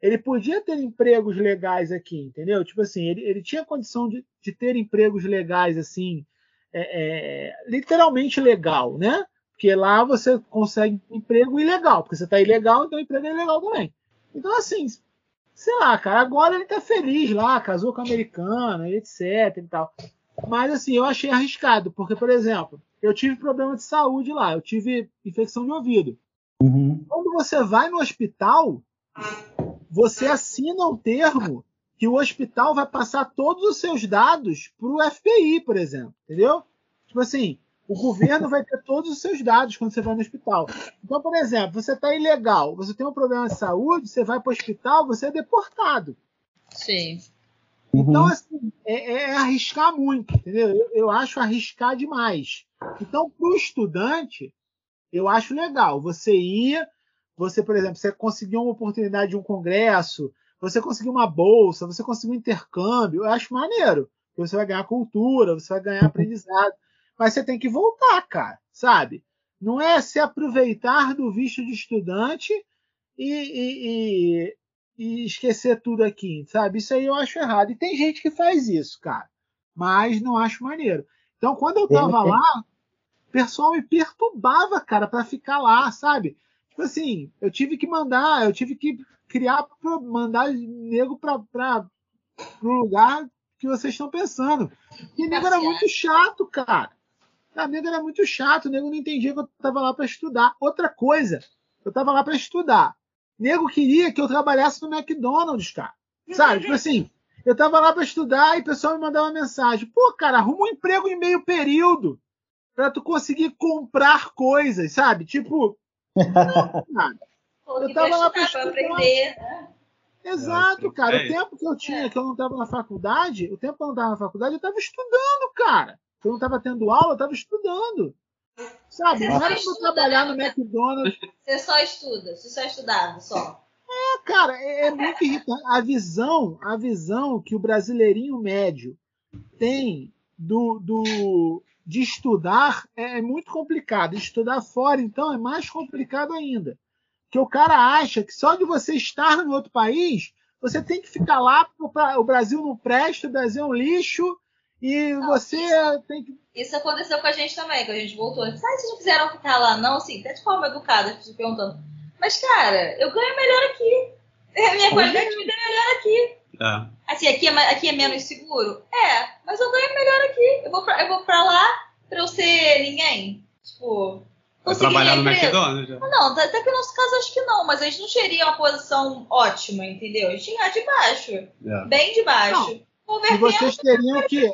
ele podia ter empregos legais aqui, entendeu? Tipo assim, ele, ele tinha condição de, de ter empregos legais, assim, é, é, literalmente legal, né? Porque lá você consegue emprego ilegal, porque você está ilegal, então emprego é ilegal também. Então, assim, sei lá, cara, agora ele tá feliz lá, casou com a americana, etc e tal. Mas, assim, eu achei arriscado, porque, por exemplo, eu tive problema de saúde lá, eu tive infecção de ouvido. Uhum. Quando você vai no hospital, você assina um termo que o hospital vai passar todos os seus dados para o FBI, por exemplo, entendeu? Tipo assim, o governo vai ter todos os seus dados quando você vai no hospital. Então, por exemplo, você está ilegal, você tem um problema de saúde, você vai para o hospital, você é deportado. Sim. Então, assim, é, é arriscar muito, entendeu? Eu, eu acho arriscar demais. Então, para o estudante, eu acho legal. Você ir, você, por exemplo, você conseguiu uma oportunidade de um congresso, você conseguiu uma bolsa, você conseguiu um intercâmbio, eu acho maneiro. Você vai ganhar cultura, você vai ganhar aprendizado. Mas você tem que voltar, cara, sabe? Não é se aproveitar do visto de estudante e, e- e- e esquecer tudo aqui, sabe? Isso aí eu acho errado. E tem gente que faz isso, cara. Mas não acho maneiro. Então, quando eu tava lá, o pessoal me perturbava, cara, para ficar lá, sabe? Tipo assim, eu tive que mandar, eu tive que criar, mandar nego pra, pra, pro lugar que vocês estão pensando. E nego era muito chato, cara. A nego era muito chato, o nego não entendia que eu tava lá para estudar. Outra coisa, eu tava lá para estudar. Nego queria que eu trabalhasse no McDonald's, cara. Sabe? Tipo assim, eu tava lá para estudar e o pessoal me mandava uma mensagem. Pô, cara, arruma um emprego em meio período para tu conseguir comprar coisas, sabe? Tipo, cara, Pô, Eu tava lá pra estudar, pra estudar. aprender. Exato, É, cara. é O tempo que eu tinha, que eu não estava na faculdade, o tempo que eu não estava na faculdade, eu estava estudando, cara. Eu não estava tendo aula, eu estava estudando. Sabe? Não Você era pra eu estuda, trabalhar no McDonald's. Você só estuda, você só estudava, só. É, cara, é, é muito irritante. A visão, a visão que o brasileirinho médio tem do, do de estudar é, é muito complicado. Estudar fora, então, é mais complicado ainda. Que o cara acha que só de você estar no outro país, você tem que ficar lá, o Brasil não presta, o Brasil é um lixo, e você tem que. Isso aconteceu com a gente também, quando a gente voltou. Ah, vocês não quiseram ficar lá, não? Assim, até de forma educada, pessoas perguntando. Mas, cara, eu ganho melhor aqui. A minha qualidade de vida é melhor aqui. É. Assim, aqui é, aqui é menos seguro? É, mas eu ganho melhor aqui. Eu vou pra, eu vou pra lá pra eu ser ninguém. Tipo. Vai trabalhar no. McDonald's já. Não, até que no nosso caso acho que não, mas a gente não teria uma posição ótima, entendeu? A gente tinha de baixo. É. Bem de baixo. Não. E vocês teriam que.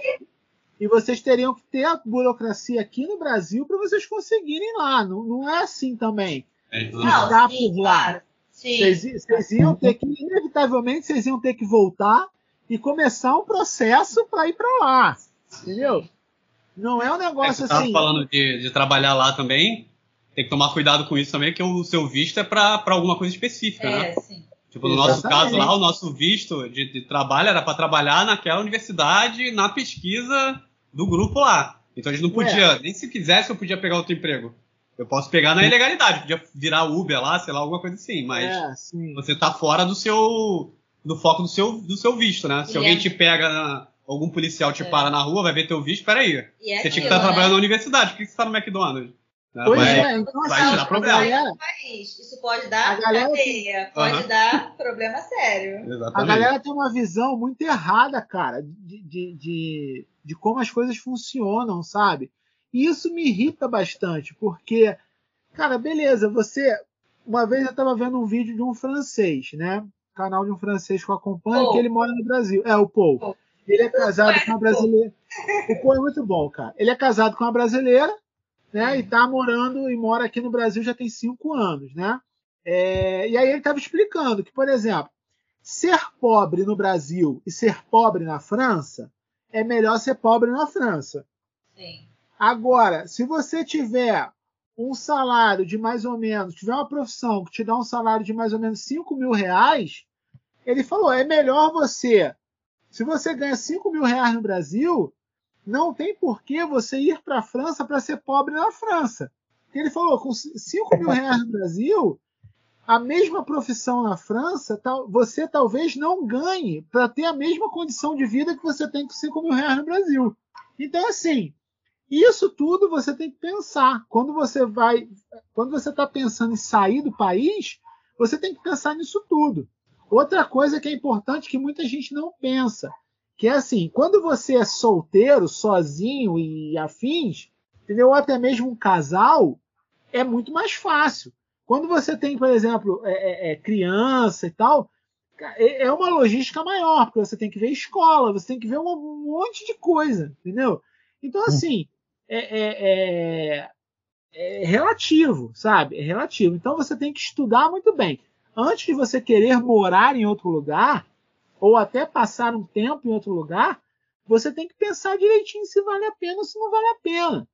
E vocês teriam que ter a burocracia aqui no Brasil para vocês conseguirem lá. Não, não é assim também. É, então, Não, sim, por lá. claro. Vocês, iam ter que, inevitavelmente, vocês iam ter que voltar e começar um processo para ir para lá. Entendeu? Não é um É, negócio você tava assim. falando de, de trabalhar lá também. Tem que tomar cuidado com isso também, que o seu visto é pra pra alguma coisa específica, né? É, sim. Tipo, no nosso Exatamente. caso lá, o nosso visto de, de trabalho era para trabalhar naquela universidade, na pesquisa do grupo lá. Então a gente não podia, nem se quisesse eu podia pegar outro emprego. Eu posso pegar na ilegalidade, podia virar Uber lá, sei lá, alguma coisa assim, mas É, você tá fora do seu do foco do seu do seu visto, né? Se E alguém é- te pega, na- algum policial te É. para na rua, vai ver teu visto, peraí. E é Você tinha que aquilo, estar né? trabalhando na universidade, por que você tá no McDonald's? Pois vai, é, então vai assim, tirar a problema. galera, país. Isso pode dar A galera- cadeia, pode Aham. dar problema sério. a Exatamente. galera tem uma visão muito errada, cara, de, de, de, de como as coisas funcionam, sabe? E isso me irrita bastante, porque, cara, beleza, você. Uma vez eu tava vendo um vídeo de um francês, né? Canal de um francês que eu acompanho, Paul. que ele mora no Brasil. É, o Paul. Paul. Ele é casado conhece com uma brasileira. O Paul é muito bom, cara. Ele é casado com uma brasileira, né? E tá morando e mora aqui no Brasil já tem cinco anos, né? É, e aí ele estava explicando que, por exemplo, ser pobre no Brasil e ser pobre na França é melhor ser pobre na França. Sim. Agora, se você tiver um salário de mais ou menos, tiver uma profissão que te dá um salário de mais ou menos 5 mil reais, ele falou, é melhor você, se você ganha 5 mil reais no Brasil, não tem por que você ir para a França para ser pobre na França. Ele falou, com 5 mil reais no Brasil, a mesma profissão na França, você talvez não ganhe para ter a mesma condição de vida que você tem com 5 mil reais no Brasil. Então, assim, isso tudo você tem que pensar. Quando você vai, quando você está pensando em sair do país, você tem que pensar nisso tudo. Outra coisa que é importante que muita gente não pensa, que é assim, quando você é solteiro, sozinho e afins, entendeu? Ou até mesmo um casal, é muito mais fácil. Quando você tem, por exemplo, é, é, é, criança e tal, é é uma logística maior, porque você tem que ver escola, você tem que ver um monte de coisa, entendeu? Então, assim, é, é- é- é relativo, sabe? É relativo. Então, você tem que estudar muito bem. Antes de você querer morar em outro lugar, ou até passar um tempo em outro lugar, você tem que pensar direitinho se vale a pena ou se não vale a pena.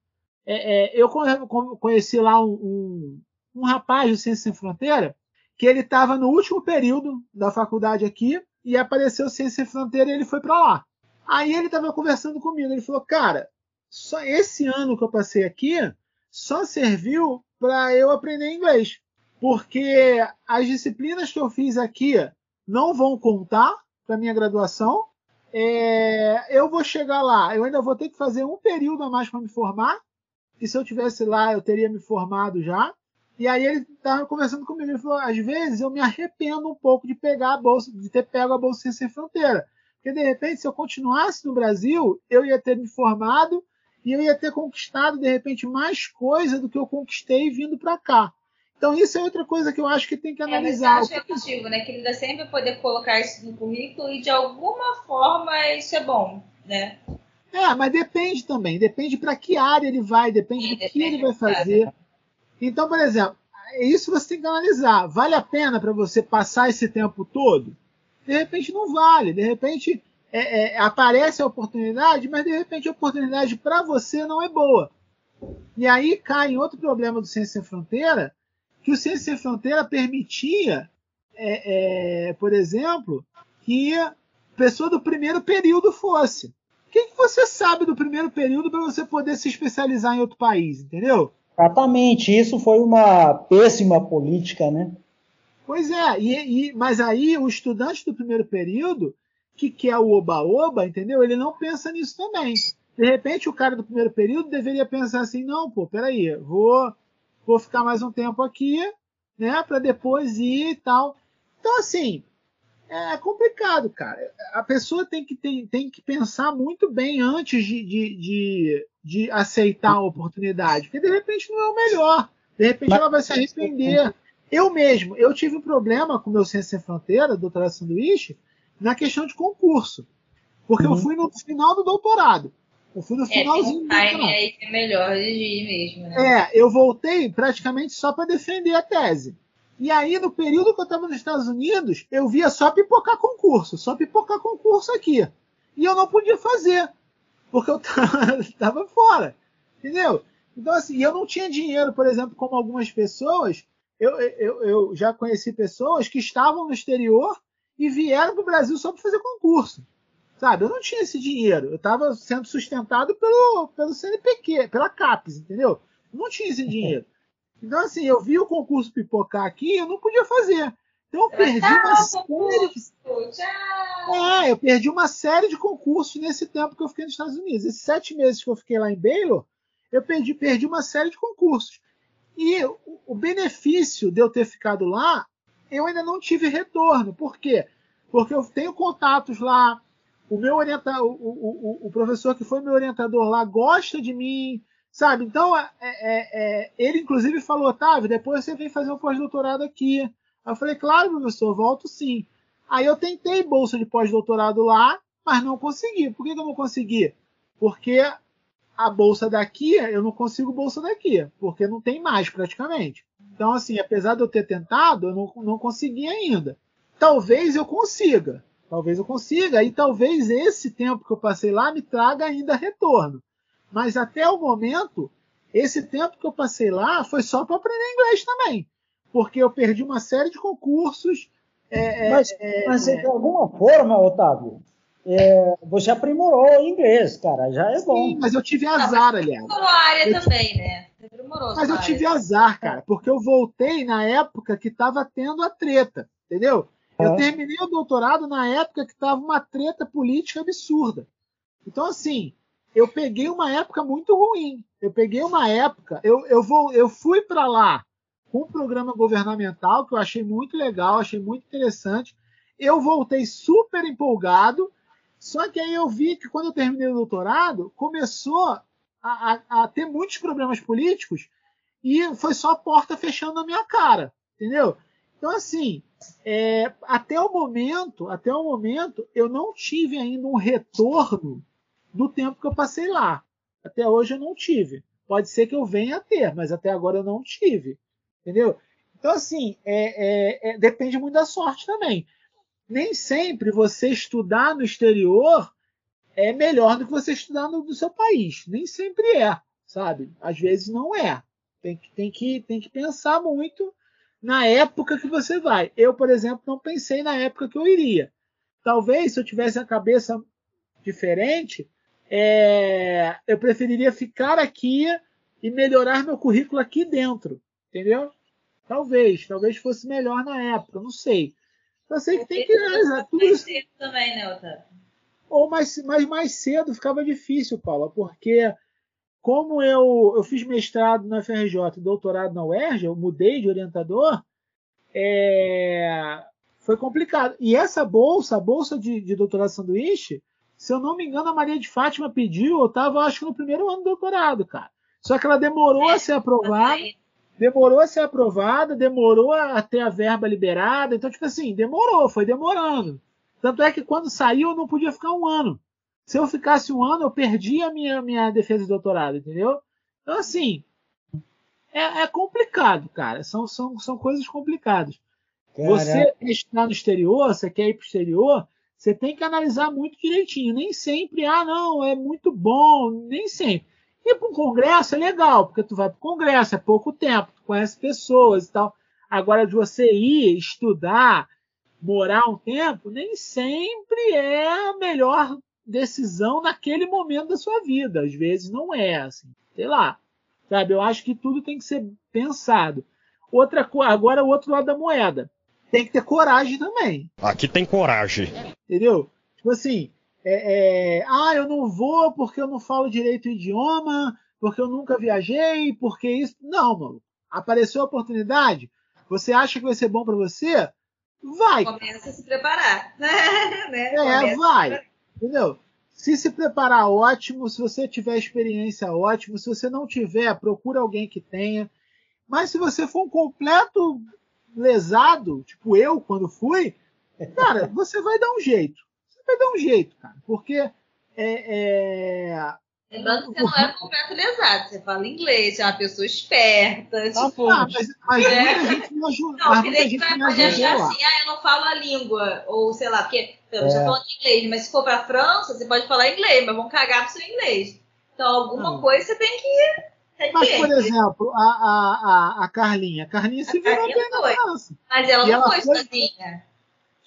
É, é, eu con- con- conheci lá um, um, um rapaz do Ciência Sem Fronteira que ele estava no último período da faculdade aqui e apareceu Ciência Sem Fronteira e ele foi para lá. Aí ele estava conversando comigo, ele falou, cara, só esse ano que eu passei aqui só serviu para eu aprender inglês, porque as disciplinas que eu fiz aqui não vão contar para minha graduação. É, eu vou chegar lá, eu ainda vou ter que fazer um período a mais para me formar. E se eu tivesse lá, eu teria me formado já. E aí ele estava conversando comigo, ele falou: às vezes eu me arrependo um pouco de pegar a bolsa, de ter pego a bolsa sem fronteira, porque de repente se eu continuasse no Brasil, eu ia ter me formado e eu ia ter conquistado de repente mais coisa do que eu conquistei vindo para cá. Então isso é outra coisa que eu acho que tem que É, mas eu analisar. acho relativo, né? Que ele dá sempre poder colocar isso no currículo e de alguma forma isso é bom, né? É, mas depende também, depende para que área ele vai, depende do que depende ele vai fazer. Então, por exemplo, isso você tem que analisar. Vale a pena para você passar esse tempo todo? De repente não vale. De repente é, é, aparece a oportunidade, mas de repente a oportunidade para você não é boa. E aí cai em outro problema do Ciência Sem Fronteira, que o Ciência Sem Fronteira permitia, é, é, por exemplo, que a pessoa do primeiro período fosse. O que, que você sabe do primeiro período para você poder se especializar em outro país, entendeu? Exatamente, isso foi uma péssima política, né? Pois é, e, e- mas aí o estudante do primeiro período, que quer o oba-oba, entendeu? Ele não pensa nisso também. De repente, o cara do primeiro período deveria pensar assim: não, pô, peraí, vou, vou ficar mais um tempo aqui, né, para depois ir e tal. Então, assim, é complicado, cara. A pessoa tem que, tem, tem que pensar muito bem antes de, de, de, de aceitar a oportunidade, porque de repente não é o melhor. De repente ela vai se arrepender. Eu mesmo, eu tive um problema com o meu Ciência Sem Fronteira, doutorado sanduíche, na questão de concurso. Porque eu Uhum. fui no final do doutorado. Eu fui no É, tem finalzinho um do time aí que é melhor de ir mesmo, né? É, eu voltei praticamente só para defender a tese. E aí, no período que eu estava nos Estados Unidos, eu via só pipocar concurso, só pipocar concurso aqui. E eu não podia fazer, porque eu estava fora. Entendeu? Então, assim, eu não tinha dinheiro, por exemplo, como algumas pessoas. Eu, eu, eu já conheci pessoas que estavam no exterior e vieram para o Brasil só para fazer concurso. Sabe? Eu não tinha esse dinheiro. Eu estava sendo sustentado pelo, pelo CNPq, pela CAPES, entendeu? Eu não tinha esse dinheiro. Então, assim, eu vi o concurso pipocar aqui e eu não podia fazer. Então, eu perdi uma série de Tchau! é, eu perdi uma série de concursos nesse tempo que eu fiquei nos Estados Unidos. Esses sete meses que eu fiquei lá em Baylor, eu perdi, perdi uma série de concursos. E o, o benefício de eu ter ficado lá, eu ainda não tive retorno. Por quê? Porque eu tenho contatos lá, o meu orientador, o, o, o, professor que foi meu orientador lá gosta de mim, sabe? Então, é, é, é, ele inclusive falou, Otávio, depois você vem fazer um pós-doutorado aqui. Eu falei, claro, professor, volto sim. Aí eu tentei bolsa de pós-doutorado lá, mas não consegui. Por que, que eu não consegui? Porque a bolsa daqui, eu não consigo bolsa daqui, porque não tem mais praticamente. Então, assim, apesar de eu ter tentado, eu não, não consegui ainda. Talvez eu consiga, talvez eu consiga, e talvez esse tempo que eu passei lá me traga ainda retorno. Mas até o momento, esse tempo que eu passei lá foi só para aprender inglês também, porque eu perdi uma série de concursos. É, mas, é, mas de alguma forma, Otávio, é, você aprimorou o inglês, cara, já é bom. Sim, mas eu tive azar, aliás. Aprimorou a área eu também, né? Aprimorou mas eu tive azar, cara, porque eu voltei na época que estava tendo a treta, entendeu? Eu terminei o doutorado na época que estava uma treta política absurda. Então, assim, eu peguei uma época muito ruim. Eu peguei uma época, eu, eu, vou, eu fui para lá com um programa governamental que eu achei muito legal, achei muito interessante. Eu voltei super empolgado só que aí eu vi que quando eu terminei o doutorado, começou a, a, a ter muitos problemas políticos e foi só a porta fechando na minha cara, entendeu? Então, assim, é, até o momento, até o momento, eu não tive ainda um retorno do tempo que eu passei lá. Até hoje eu não tive. Pode ser que eu venha a ter, mas até agora eu não tive. Entendeu? Então, assim, é, é, é depende muito da sorte também nem sempre você estudar no exterior é melhor do que você estudar no, no seu país. Nem sempre é, sabe? Às vezes não é. Tem que, tem, que, tem que pensar muito na época que você vai. Eu, por exemplo, não pensei na época que eu iria. Talvez se eu tivesse a cabeça diferente, é, eu preferiria ficar aqui e melhorar meu currículo aqui dentro, entendeu? Talvez, talvez fosse melhor na época, não sei. Eu sei que tem que realizar tudo isso. também, né, Otávio? Ou mais, mais, mais cedo ficava difícil, Paula, porque como eu, eu fiz mestrado na FRJ e doutorado na UERJ, eu mudei de orientador, é, foi complicado. E essa bolsa, a bolsa de, de doutorado sanduíche, se eu não me engano, a Maria de Fátima pediu, eu estava, acho que no primeiro ano do doutorado, cara. Só que ela demorou é, a ser aprovada demorou a ser aprovada, demorou a ter a verba liberada. Então, tipo assim, demorou, foi demorando. Tanto é que quando saiu eu não podia ficar um ano. Se eu ficasse um ano, eu perdia a minha, minha defesa de doutorado, entendeu? Então, assim, é, é complicado, cara. São, são, são coisas complicadas. Caraca. Você está no exterior, você quer ir para o exterior, você tem que analisar muito direitinho. Nem sempre, ah, não, é muito bom, nem sempre. Ir para um congresso é legal, porque tu vai para o congresso, é pouco tempo, tu conhece pessoas e tal. Agora, de você ir, estudar, morar um tempo, nem sempre é a melhor decisão naquele momento da sua vida. Às vezes não é, assim. Sei lá. Sabe? Eu acho que tudo tem que ser pensado. Outra agora o outro lado da moeda. Tem que ter coragem também. Aqui tem coragem. Entendeu? Tipo assim, é, é, ah, eu não vou porque eu não falo direito o idioma, porque eu nunca viajei, porque isso. Não, mano. Apareceu a oportunidade, você acha que vai ser bom para você? Vai. Começa a se preparar. né? É, vai. Entendeu? Se se preparar, ótimo. Se você tiver experiência, ótimo. Se você não tiver, procura alguém que tenha. Mas se você for um completo lesado, tipo eu, quando fui, cara, você vai dar um jeito vai dar um jeito, cara. Porque é, é... Lembrando que você não é completo lesado, você fala inglês, é uma pessoa esperta. Tá tipo, ah, mas, mas é. muita gente me ajuda. Não, mas muita gente vai me pode achar assim, ah, eu não falo a língua, ou sei lá, porque eu é. já falando inglês, mas se for pra França, você pode falar inglês, mas vão cagar pro seu inglês. Então, alguma coisa você tem que. Tem mas, por exemplo, a, a, a, a Carlinha. A Carlinha se virou bem na França. Mas ela e não ela foi sozinha.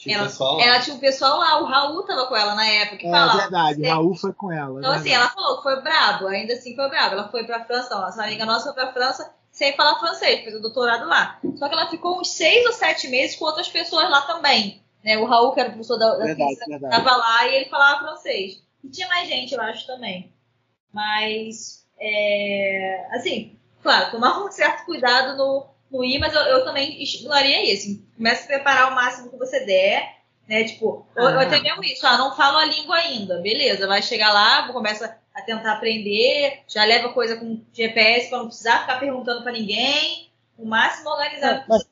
Tinha ela, pessoal ela tinha um pessoal lá, o Raul tava com ela na época. Que é falava, verdade, o Raul foi com ela. Então, assim, ela falou que foi brabo, ainda assim foi brabo. Ela foi pra França, não, essa amiga nossa foi pra França sem falar francês, fez o doutorado lá. Só que ela ficou uns seis ou sete meses com outras pessoas lá também. Né? O Raul, que era o professor da, da verdade, física, verdade. tava lá e ele falava francês. E tinha mais gente, eu acho, também. Mas, é, assim, claro, tomar um certo cuidado no, no ir, mas eu, eu também estimularia isso. Comece a preparar o máximo que você der, né? Tipo, ah. ou, até mesmo isso, ah, não falo a língua ainda, beleza, vai chegar lá, começa a tentar aprender, já leva coisa com GPS para não precisar ficar perguntando para ninguém, o máximo organizado é, mas,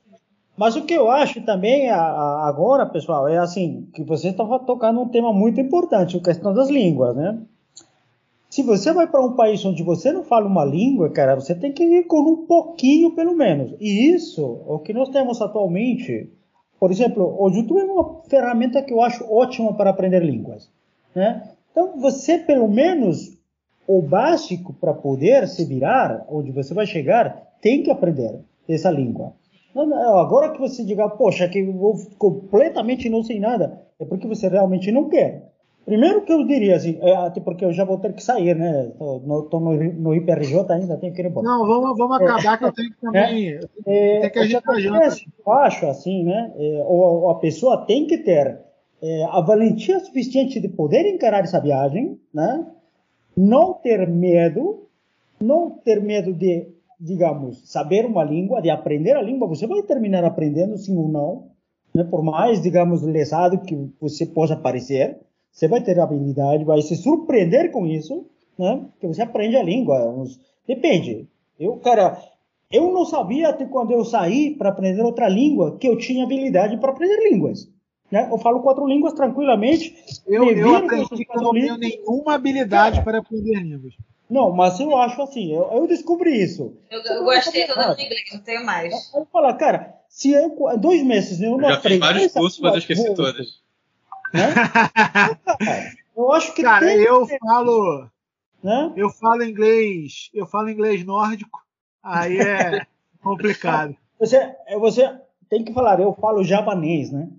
mas, o que eu acho também agora, pessoal, é assim, que você estava tocando um tema muito importante, a questão das línguas, né? Se você vai para um país onde você não fala uma língua, cara, você tem que ir com um pouquinho, pelo menos. E isso, o que nós temos atualmente, por exemplo, o YouTube é uma ferramenta que eu acho ótima para aprender línguas, né? Então, você, pelo menos, o básico para poder se virar, onde você vai chegar, tem que aprender essa língua. Agora que você diga, poxa, que eu completamente não sei nada, é porque você realmente não quer. Primeiro que eu diria assim, é, até porque eu já vou ter que sair, né? Estou no, no, no IPRJ ainda, tenho que ir embora. Não, vamos, vamos acabar é, que eu tenho que também. É, tem que agitar janta. Eu acho assim, né? É, ou, a pessoa tem que ter é, a valentia suficiente de poder encarar essa viagem, né? Não ter medo, não ter medo de, digamos, saber uma língua, de aprender a língua. Você vai terminar aprendendo, sim ou não, né? Por mais, digamos, lesado que você possa parecer você vai ter habilidade, vai se surpreender com isso, né? Que você aprende a língua. Depende. Eu, cara, eu não sabia até quando eu saí para aprender outra língua que eu tinha habilidade para aprender línguas. Né? Eu falo quatro línguas tranquilamente. Eu, eu aprendi que eu não tenho nenhuma habilidade cara, para aprender línguas. Não, mas eu acho assim, eu, eu descobri isso. Eu, eu gostei todo no inglês, não tenho mais. Eu falo, cara, se eu, dois meses eu não eu já aprendo. Já fiz vários cursos, mas eu esqueci vou, todas. Né? eu acho que cara, eu falo, né? eu falo inglês, eu falo inglês nórdico, aí é complicado. Você, você tem que falar, eu falo javanês, né?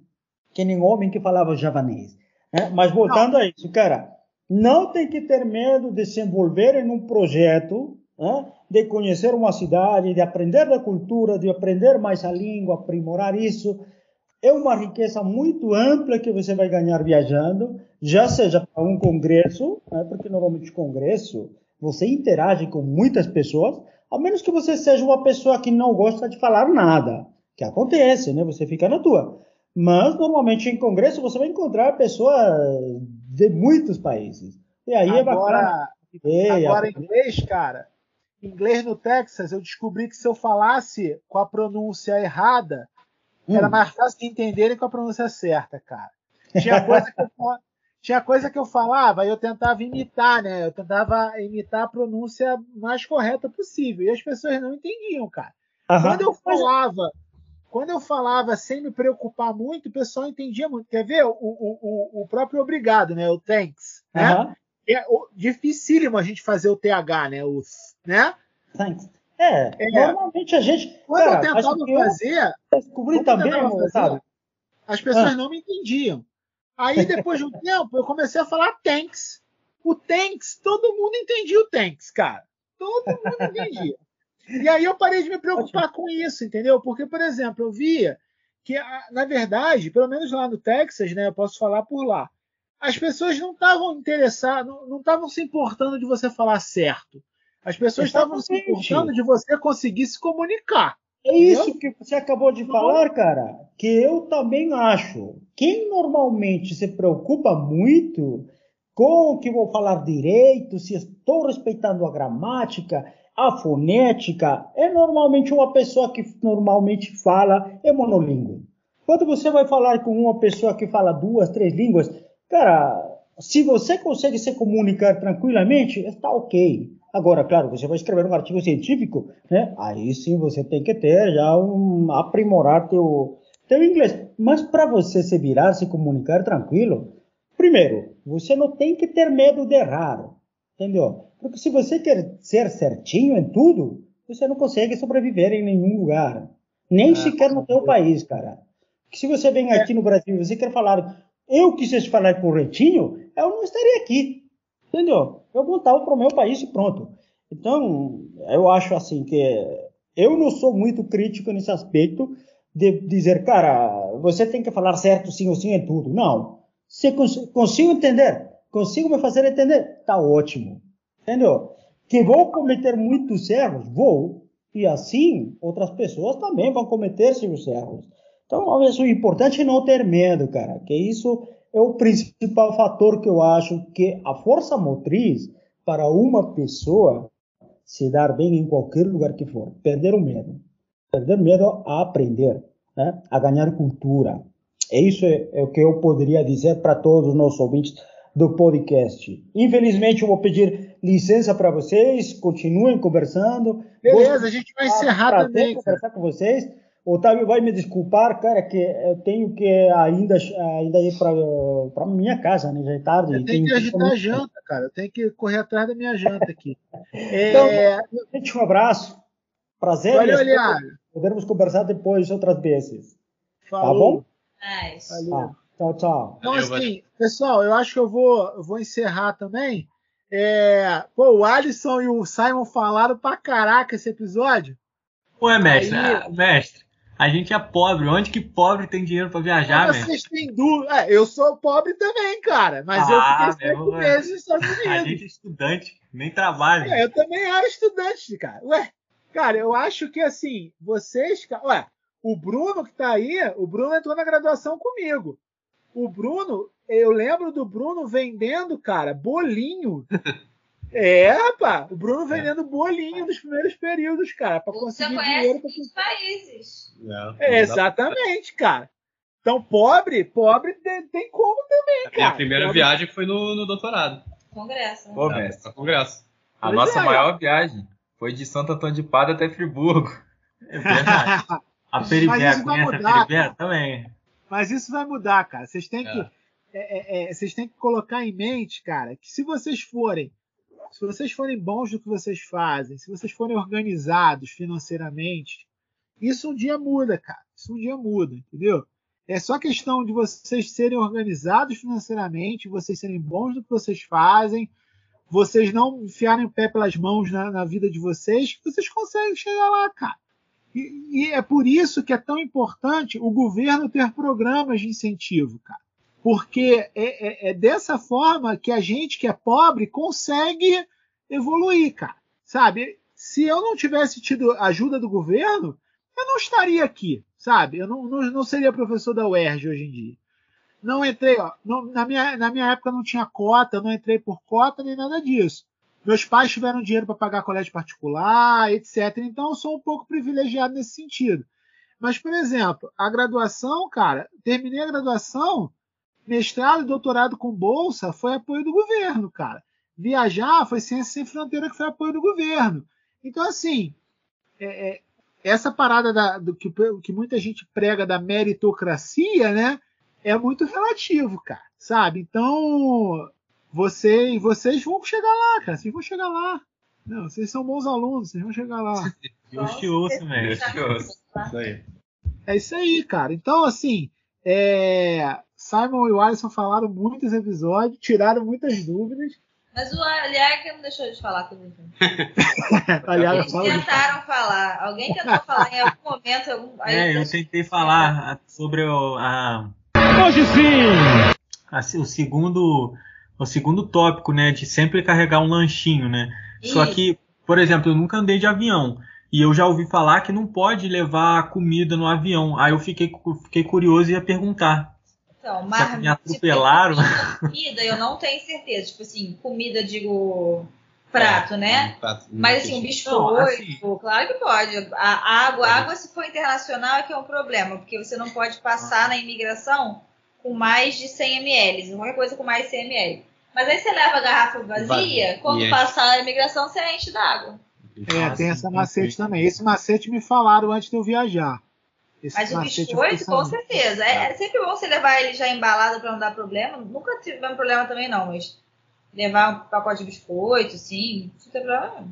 Que nem homem que falava javanês. Né? Mas voltando não. a isso, cara, não tem que ter medo de se envolver em um projeto, né? de conhecer uma cidade, de aprender da cultura, de aprender mais a língua, aprimorar isso é uma riqueza muito ampla que você vai ganhar viajando, já seja para um congresso, né, porque normalmente congresso você interage com muitas pessoas, a menos que você seja uma pessoa que não gosta de falar nada, que acontece, né? Você fica na tua. Mas normalmente em congresso você vai encontrar pessoas de muitos países. E aí agora, é bacana. Agora inglês, cara, inglês no Texas, eu descobri que se eu falasse com a pronúncia errada, Hum. Era mais fácil de entenderem com a pronúncia certa, cara. Tinha coisa que eu, tinha coisa que eu falava e eu tentava imitar, né? Eu tentava imitar a pronúncia mais correta possível. E as pessoas não entendiam, cara. Uhum. Quando eu falava, quando eu falava sem me preocupar muito, o pessoal entendia muito. Quer ver? O, o, o próprio obrigado, né? O thanks. Né? Uhum. É dificílimo a gente fazer o TH, né? O, né? Thanks. É, é, normalmente a gente. Quando cara, eu tentava fazer. Descobri também, sabe? As pessoas ah. não me entendiam. Aí, depois de um tempo, eu comecei a falar tanks. O tanks, todo mundo entendia o tanks, cara. Todo mundo entendia. e aí eu parei de me preocupar com isso, entendeu? Porque, por exemplo, eu via que, na verdade, pelo menos lá no Texas, né, eu posso falar por lá, as pessoas não estavam interessadas, não estavam se importando de você falar certo. As pessoas estavam se importando de você conseguir se comunicar. É isso que você acabou de falar, cara, que eu também acho. Quem normalmente se preocupa muito com o que vou falar direito, se estou respeitando a gramática, a fonética, é normalmente uma pessoa que normalmente fala é monolíngue. Quando você vai falar com uma pessoa que fala duas, três línguas, cara, se você consegue se comunicar tranquilamente, está ok. Agora, claro, você vai escrever um artigo científico, né? Aí sim você tem que ter já um aprimorar teu teu inglês. Mas para você se virar, se comunicar tranquilo, primeiro, você não tem que ter medo de errar, entendeu? Porque se você quer ser certinho em tudo, você não consegue sobreviver em nenhum lugar, nem ah, sequer no teu país, cara. Que se você vem aqui no Brasil, você quer falar, eu quisesse falar corretinho, eu não estaria aqui. Entendeu? Eu voltava para o meu país e pronto. Então, eu acho assim que eu não sou muito crítico nesse aspecto de dizer, cara, você tem que falar certo sim ou sim em tudo. Não. Se cons consigo entender, consigo me fazer entender, tá ótimo. Entendeu? Que vou cometer muitos erros, vou. E assim, outras pessoas também vão cometer seus erros. Então, é o importante é não ter medo, cara, que isso é o principal fator que eu acho que a força motriz para uma pessoa se dar bem em qualquer lugar que for, perder o medo. Perder medo a aprender, né? a ganhar cultura. É isso é, é o que eu poderia dizer para todos os nossos ouvintes do podcast. Infelizmente, eu vou pedir licença para vocês, continuem conversando. Beleza, a gente vai encerrar também. conversar com vocês. Otávio vai me desculpar, cara, que eu tenho que ainda, ainda ir para minha casa, né? Já é tarde. Eu tenho que agitar a janta, cara. Eu tenho que correr atrás da minha janta aqui. Então, é... gente, um abraço. Prazer. Valeu, Aliário. Podermos conversar depois outras vezes. Falou. Tá bom? Nice. Valeu. Ah, tchau, tchau. Então, assim, pessoal, eu acho que eu vou, eu vou encerrar também. É... Pô, o Alisson e o Simon falaram pra caraca esse episódio. Ué, mestre, Aí... ah, mestre, a gente é pobre. Onde que pobre tem dinheiro para viajar, velho? Vocês têm dúvida. É, eu sou pobre também, cara. Mas ah, eu fiquei cinco meses nos Estados Unidos. A gente é estudante, nem trabalha. É, eu também era estudante, cara. Ué, cara, eu acho que assim, vocês. Ué, o Bruno que tá aí, o Bruno entrou na graduação comigo. O Bruno, eu lembro do Bruno vendendo, cara, bolinho É, rapaz, o Bruno é. vendendo bolinho nos primeiros períodos, cara, para conseguir dinheiro. Pra... países. É, exatamente, cara. Então, pobre, pobre tem como também, cara. A minha primeira pobre... viagem foi no, no doutorado. Congresso. Né? Mestre. Congresso. A pois nossa é, maior viagem foi de Santo Antônio de Pada até Friburgo. É verdade. a Peribé, conhece mudar, a Peribé também? Mas isso vai mudar, cara. Vocês têm que... É, é, é, vocês têm que colocar em mente, cara, que se vocês forem se vocês forem bons no que vocês fazem, se vocês forem organizados financeiramente, isso um dia muda, cara. Isso um dia muda, entendeu? É só questão de vocês serem organizados financeiramente, vocês serem bons no que vocês fazem, vocês não enfiarem o pé pelas mãos na, na vida de vocês, que vocês conseguem chegar lá, cara. E, e, é por isso que é tão importante o governo ter programas de incentivo, cara porque é, é, é, dessa forma que a gente que é pobre consegue evoluir, cara. Sabe? Se eu não tivesse tido ajuda do governo, eu não estaria aqui, sabe? Eu não, não, não seria professor da UERJ hoje em dia. Não entrei, ó, não, na, minha, na minha época não tinha cota, não entrei por cota nem nada disso. Meus pais tiveram dinheiro para pagar colégio particular, etc. Então eu sou um pouco privilegiado nesse sentido. Mas, por exemplo, a graduação, cara, terminei a graduação, Mestrado e doutorado com bolsa foi apoio do governo, cara. Viajar foi ciência sem fronteira que foi apoio do governo. Então, assim, é, é, essa parada da, do que, que muita gente prega da meritocracia, né? É muito relativo, cara, sabe? Então, vocês, vocês vão chegar lá, cara. Vocês vão chegar lá. Não, vocês são bons alunos, vocês vão chegar lá. Deus te ouça, velho. É isso aí, cara. Então, assim, é, Simon e o Alisson falaram muitos episódios, tiraram muitas dúvidas. Mas o Aliaga não deixou de falar comigo. Aliaga fala tentaram de... falar. Alguém tentou falar em algum momento. Algum... é, eu tentei falar sobre o, a. Hoje sim! A, o segundo. O segundo tópico, né? De sempre carregar um lanchinho, né? Isso. Só que, por exemplo, eu nunca andei de avião. E eu já ouvi falar que não pode levar comida no avião. Aí eu fiquei, fiquei curioso e ia perguntar. Então, mas me atropelaram. Comida, eu não tenho certeza. Tipo assim, comida, digo, prato, é, né? Prato, mas assim, um biscoito, assim, claro que pode. A água, a água, se for internacional, é que é um problema, porque você não pode passar na imigração com mais de 100 ml, qualquer coisa com mais de 100 ml. Mas aí você leva a garrafa vazia, quando passar a imigração, você enche d'água. É, tem essa macete também. Esse macete me falaram antes de eu viajar. Esse Mas o biscoito, com certeza. É, é, sempre bom você levar ele já embalado para não dar problema. Nunca tivemos problema também, não, mas levar um pacote de biscoito, sim, não tem problema.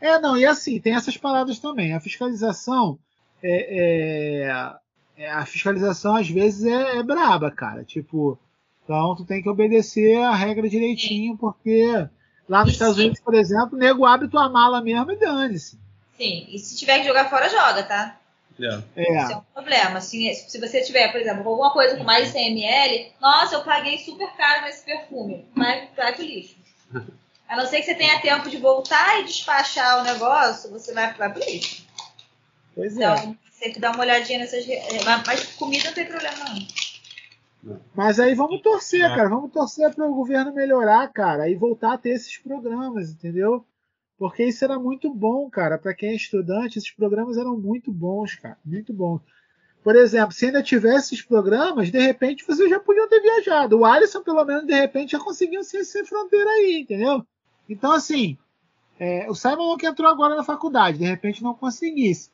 É. é, não, e assim, tem essas paradas também. A fiscalização é, é, é a fiscalização às vezes é, é, braba, cara. Tipo, então tu tem que obedecer a regra direitinho, porque lá nos e Estados sim. Unidos, por exemplo, o nego abre tua mala mesmo e dane-se. Sim, e se tiver que jogar fora, joga, tá? Yeah. É. Isso é um problema. Se, se você tiver, por exemplo, alguma coisa com mais de 100 ml, nossa, eu paguei super caro nesse perfume, mas vai pro lixo. A não ser que você tenha tempo de voltar e despachar o negócio, você vai, vai por isso. Pois é. Então, você tem que dar uma olhadinha nessas. Mas mas comida não tem problema, não. Mas aí vamos torcer, É. cara. Vamos torcer para o governo melhorar, cara, e voltar a ter esses programas, entendeu? Porque isso era muito bom, cara. Para quem é estudante, esses programas eram muito bons, cara. Muito bons. Por exemplo, se ainda tivesse esses programas, de repente vocês já podiam ter viajado. O Alisson, pelo menos, de repente, já conseguiu ser sem fronteira aí, entendeu? Então, assim, é, o Simon que entrou agora na faculdade, de repente não conseguisse.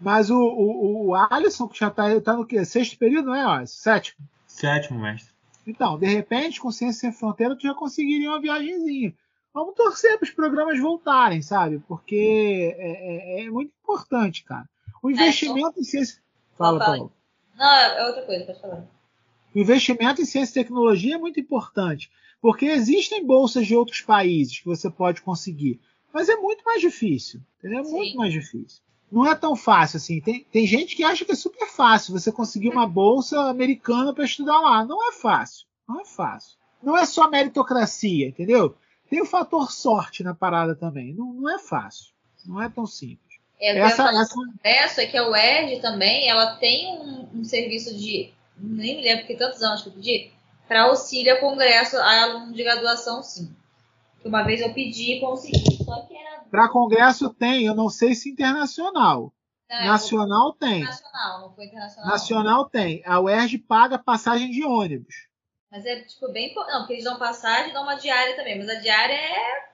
Mas o, o, o Alisson, que já está tá no quê? Sexto período, não é, Alisson? Sétimo. Sétimo, mestre. Então, de repente, com Ciência Sem Fronteira, tu já conseguiria uma viagemzinha. Vamos torcer para os programas voltarem, sabe? Porque é, é- é muito importante, cara. O investimento em ciência. Fala, Fala. Paulo. Não, é outra coisa, pode falar. O investimento em ciência e tecnologia é muito importante. Porque existem bolsas de outros países que você pode conseguir. Mas é muito mais difícil. Entendeu? É Sim. muito mais difícil. Não é tão fácil assim. Tem, tem gente que acha que é super fácil você conseguir uma bolsa americana para estudar lá. Não é fácil. Não é fácil. Não é só meritocracia, entendeu? Tem o fator sorte na parada também. Não, não é fácil. Não é tão simples. É, Essa, essa, Essa é que a UERJ também, ela tem um, um serviço de, nem me lembro porque tantos anos que eu pedi, para auxílio a congresso a aluno de graduação, sim. Uma vez eu pedi e consegui, só que era para Congresso tem, eu não sei se internacional. não, Nacional tem. nacional, não foi internacional. Nacional tem. A UERJ paga passagem de ônibus. Mas é tipo bem. Não, porque eles dão passagem e dão uma diária também, mas a diária é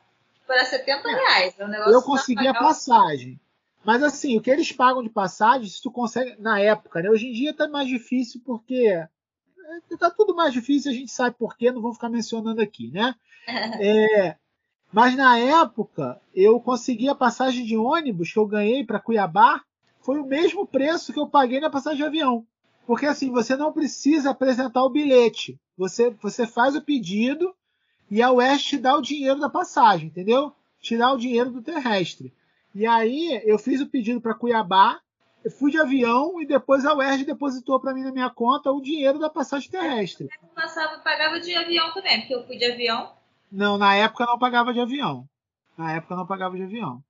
para 70 reais. É um negócio Eu consegui a passagem. Mas assim, o que eles pagam de passagem, se tu consegue, na época, né? Hoje em dia tá mais difícil porque é, tá tudo mais difícil, a gente sabe por quê, não vou ficar mencionando aqui, né? É, mas na época, eu consegui a passagem de ônibus que eu ganhei para Cuiabá, foi o mesmo preço que eu paguei na passagem de avião. Porque assim, você não precisa apresentar o bilhete. Você, você faz o pedido e a UERJ te dá o dinheiro da passagem, entendeu? Te dá o dinheiro do terrestre. E aí eu fiz o pedido para Cuiabá, eu fui de avião e depois a UERJ depositou para mim na minha conta o dinheiro da passagem terrestre. Eu passava, pagava de avião também, porque eu fui de avião. Não, na época não pagava de avião. Na época não pagava de avião.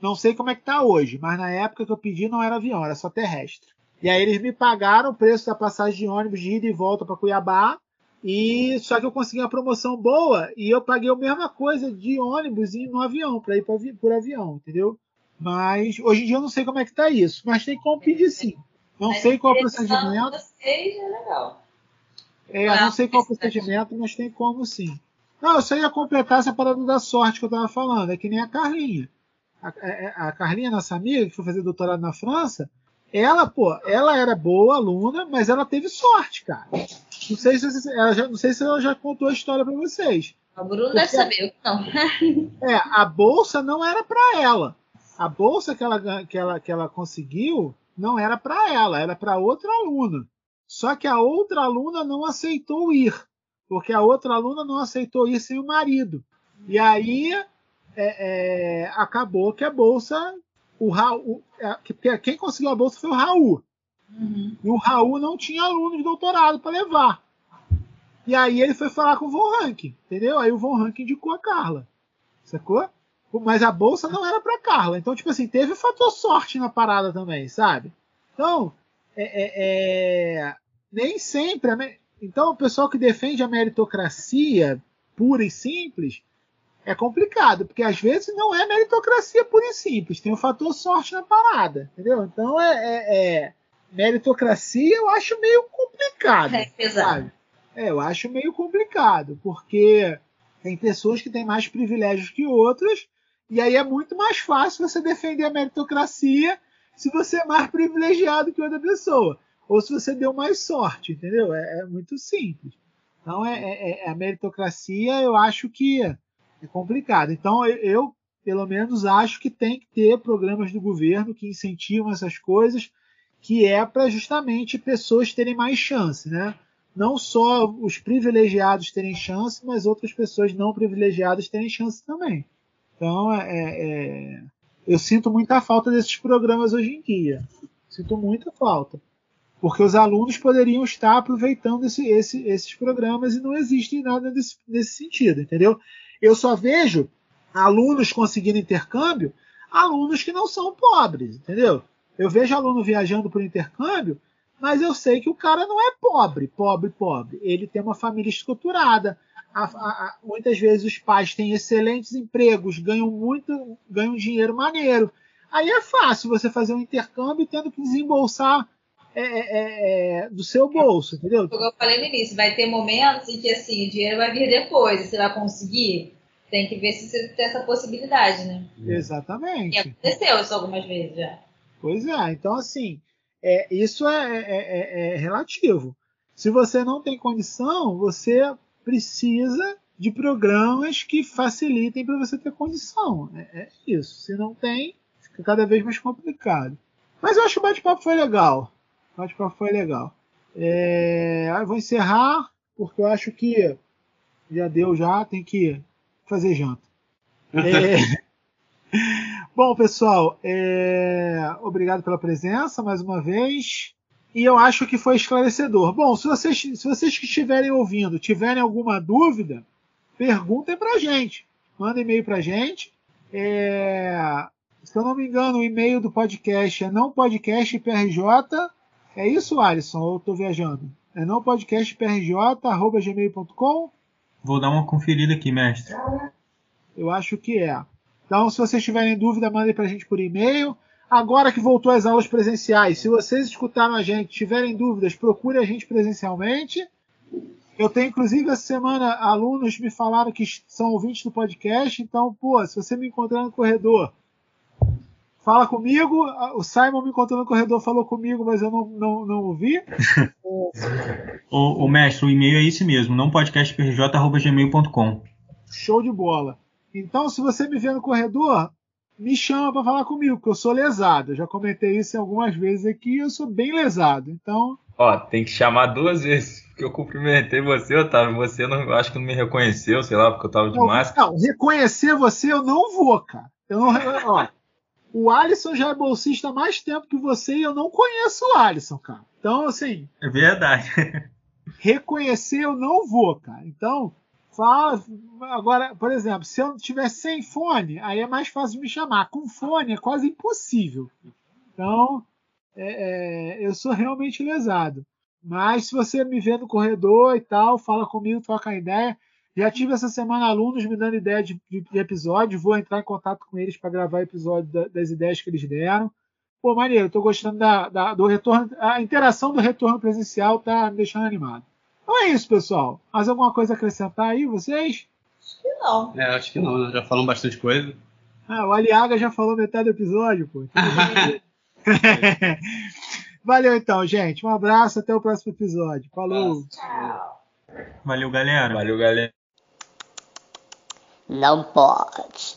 Não sei como é que tá hoje, mas na época que eu pedi não era avião, era só terrestre. E aí eles me pagaram o preço da passagem de ônibus de ida e volta para Cuiabá. E só que eu consegui uma promoção boa e eu paguei a mesma coisa de ônibus e no avião, para ir pra, por avião, entendeu? Mas hoje em dia eu não sei como é que tá isso, mas tem como pedir sim. Não Mas sei qual é o procedimento. É legal. É, eu não sei qual é o procedimento, mas tem como sim. Não, eu só ia completar essa parada da sorte que eu tava falando. É que nem a Carlinha. A, a- a Carlinha, nossa amiga, que foi fazer doutorado na França, ela, pô, ela era boa aluna, mas ela teve sorte, cara. Não sei se, ela já, não sei se ela já contou a história para vocês. O Bruno deve saber, não. É, a bolsa não era para ela. A bolsa que ela, que ela, que ela conseguiu não era para ela, era para outra aluna. Só que a outra aluna não aceitou ir, porque a outra aluna não aceitou ir sem o marido. E aí é, é, acabou que a bolsa, o Raul, é, que- que- quem conseguiu a bolsa foi o Raul. Uhum. E o Raul não tinha aluno de doutorado para levar. E aí ele foi falar com o Von Rankin, entendeu? Aí o Von Rankin indicou a Carla. Sacou? Mas a bolsa não era para Carla. Então, tipo assim, teve fator sorte na parada também, sabe? Então, é, é- é- nem sempre. Então, o pessoal que defende a meritocracia pura e simples é complicado, porque às vezes não é meritocracia pura e simples, tem o fator sorte na parada, entendeu? Então, é, é- é- meritocracia eu acho meio complicado. É sabe? É, eu acho meio complicado, porque tem pessoas que têm mais privilégios que outras, e aí é muito mais fácil você defender a meritocracia se você é mais privilegiado que outra pessoa, ou se você deu mais sorte, entendeu? É, é muito simples. Então, é, é- é- a meritocracia eu acho que é complicado. Então, eu, pelo menos, acho que tem que ter programas do governo que incentivam essas coisas, que é para justamente pessoas terem mais chance, né? Não só os privilegiados terem chance, mas outras pessoas não privilegiadas terem chance também. Então, é, é- eu sinto muita falta desses programas hoje em dia. Sinto muita falta. Porque os alunos poderiam estar aproveitando esse- esse- esses programas e não existe nada nesse sentido, entendeu? Eu só vejo alunos conseguindo intercâmbio, alunos que não são pobres, entendeu? Eu vejo aluno viajando o intercâmbio, mas eu sei que o cara não é pobre, pobre, pobre. Ele tem uma família estruturada. A, a, a, muitas vezes os pais têm excelentes empregos, ganham muito, ganham dinheiro maneiro. Aí é fácil você fazer um intercâmbio tendo que desembolsar é, é, é, do seu bolso, entendeu? Como eu falei no início, vai ter momentos em que assim, o dinheiro vai vir depois, você vai conseguir. Tem que ver se você tem essa possibilidade, né? Exatamente. E aconteceu isso algumas vezes já. Pois é, então assim, é, isso é, é, é, relativo. Se você não tem condição, você precisa de programas que facilitem para você ter condição. É, isso. Se não tem, fica cada vez mais complicado. Mas eu acho que o bate-papo foi legal. O bate-papo foi legal. É, eu vou encerrar, porque eu acho que já deu já, tem que fazer janta. É, bom, pessoal, é, obrigado pela presença mais uma vez. E eu acho que foi esclarecedor. Bom, se vocês, se vocês que estiverem ouvindo tiverem alguma dúvida, perguntem para a gente. Manda e-mail para a gente. É, se eu não me engano, o e-mail do podcast é não podcast PRJ. É isso, Alisson? Ou eu estou viajando? É não podcast PRJ@gmail.com. Vou dar uma conferida aqui, mestre. Eu acho que é. Então, se vocês tiverem dúvida, mandem para a gente por e-mail. Agora que voltou às aulas presenciais, se vocês escutaram a gente, tiverem dúvidas, procure a gente presencialmente. Eu tenho, inclusive, essa semana, alunos me falaram que são ouvintes do podcast. Então, pô, se você me encontrar no corredor, fala comigo. O Simon me encontrou no corredor, falou comigo, mas eu não, não, não ouvi. o, o mestre, o e-mail é esse mesmo, não podcastprj.gmail.com. Show de bola. Então, se você me vê no corredor, me chama para falar comigo, porque eu sou lesado. Eu já comentei isso algumas vezes aqui, eu sou bem lesado. Então. Ó, tem que chamar duas vezes, porque eu cumprimentei você, Otávio. Você não, acho que não me reconheceu, sei lá, porque eu tava de não, máscara. Não, reconhecer você eu não vou, cara. Eu não. Ó, o Alisson já é bolsista há mais tempo que você e eu não conheço o Alisson, cara. Então, assim. É verdade. reconhecer eu não vou, cara. Então, Fala, agora, por exemplo, se eu tiver sem fone, aí é mais fácil de me chamar. Com fone é quase impossível. Então, é, é, eu sou realmente lesado. Mas se você me vê no corredor e tal, fala comigo, troca ideia. Já tive essa semana alunos me dando ideia de, de, de episódio, vou entrar em contato com eles para gravar episódio da, das ideias que eles deram. Pô, maneiro, tô gostando da, da, do retorno. A interação do retorno presencial tá me deixando animado. Então é isso, pessoal. Mais alguma coisa a acrescentar aí, vocês? Acho que não. É, acho que não, né? Já falamos bastante coisa. Ah, o Aliaga já falou metade do episódio, pô. Valeu então, gente. Um abraço, até o próximo episódio. Falou. Tchau. Valeu, galera. Valeu, galera. Não pode.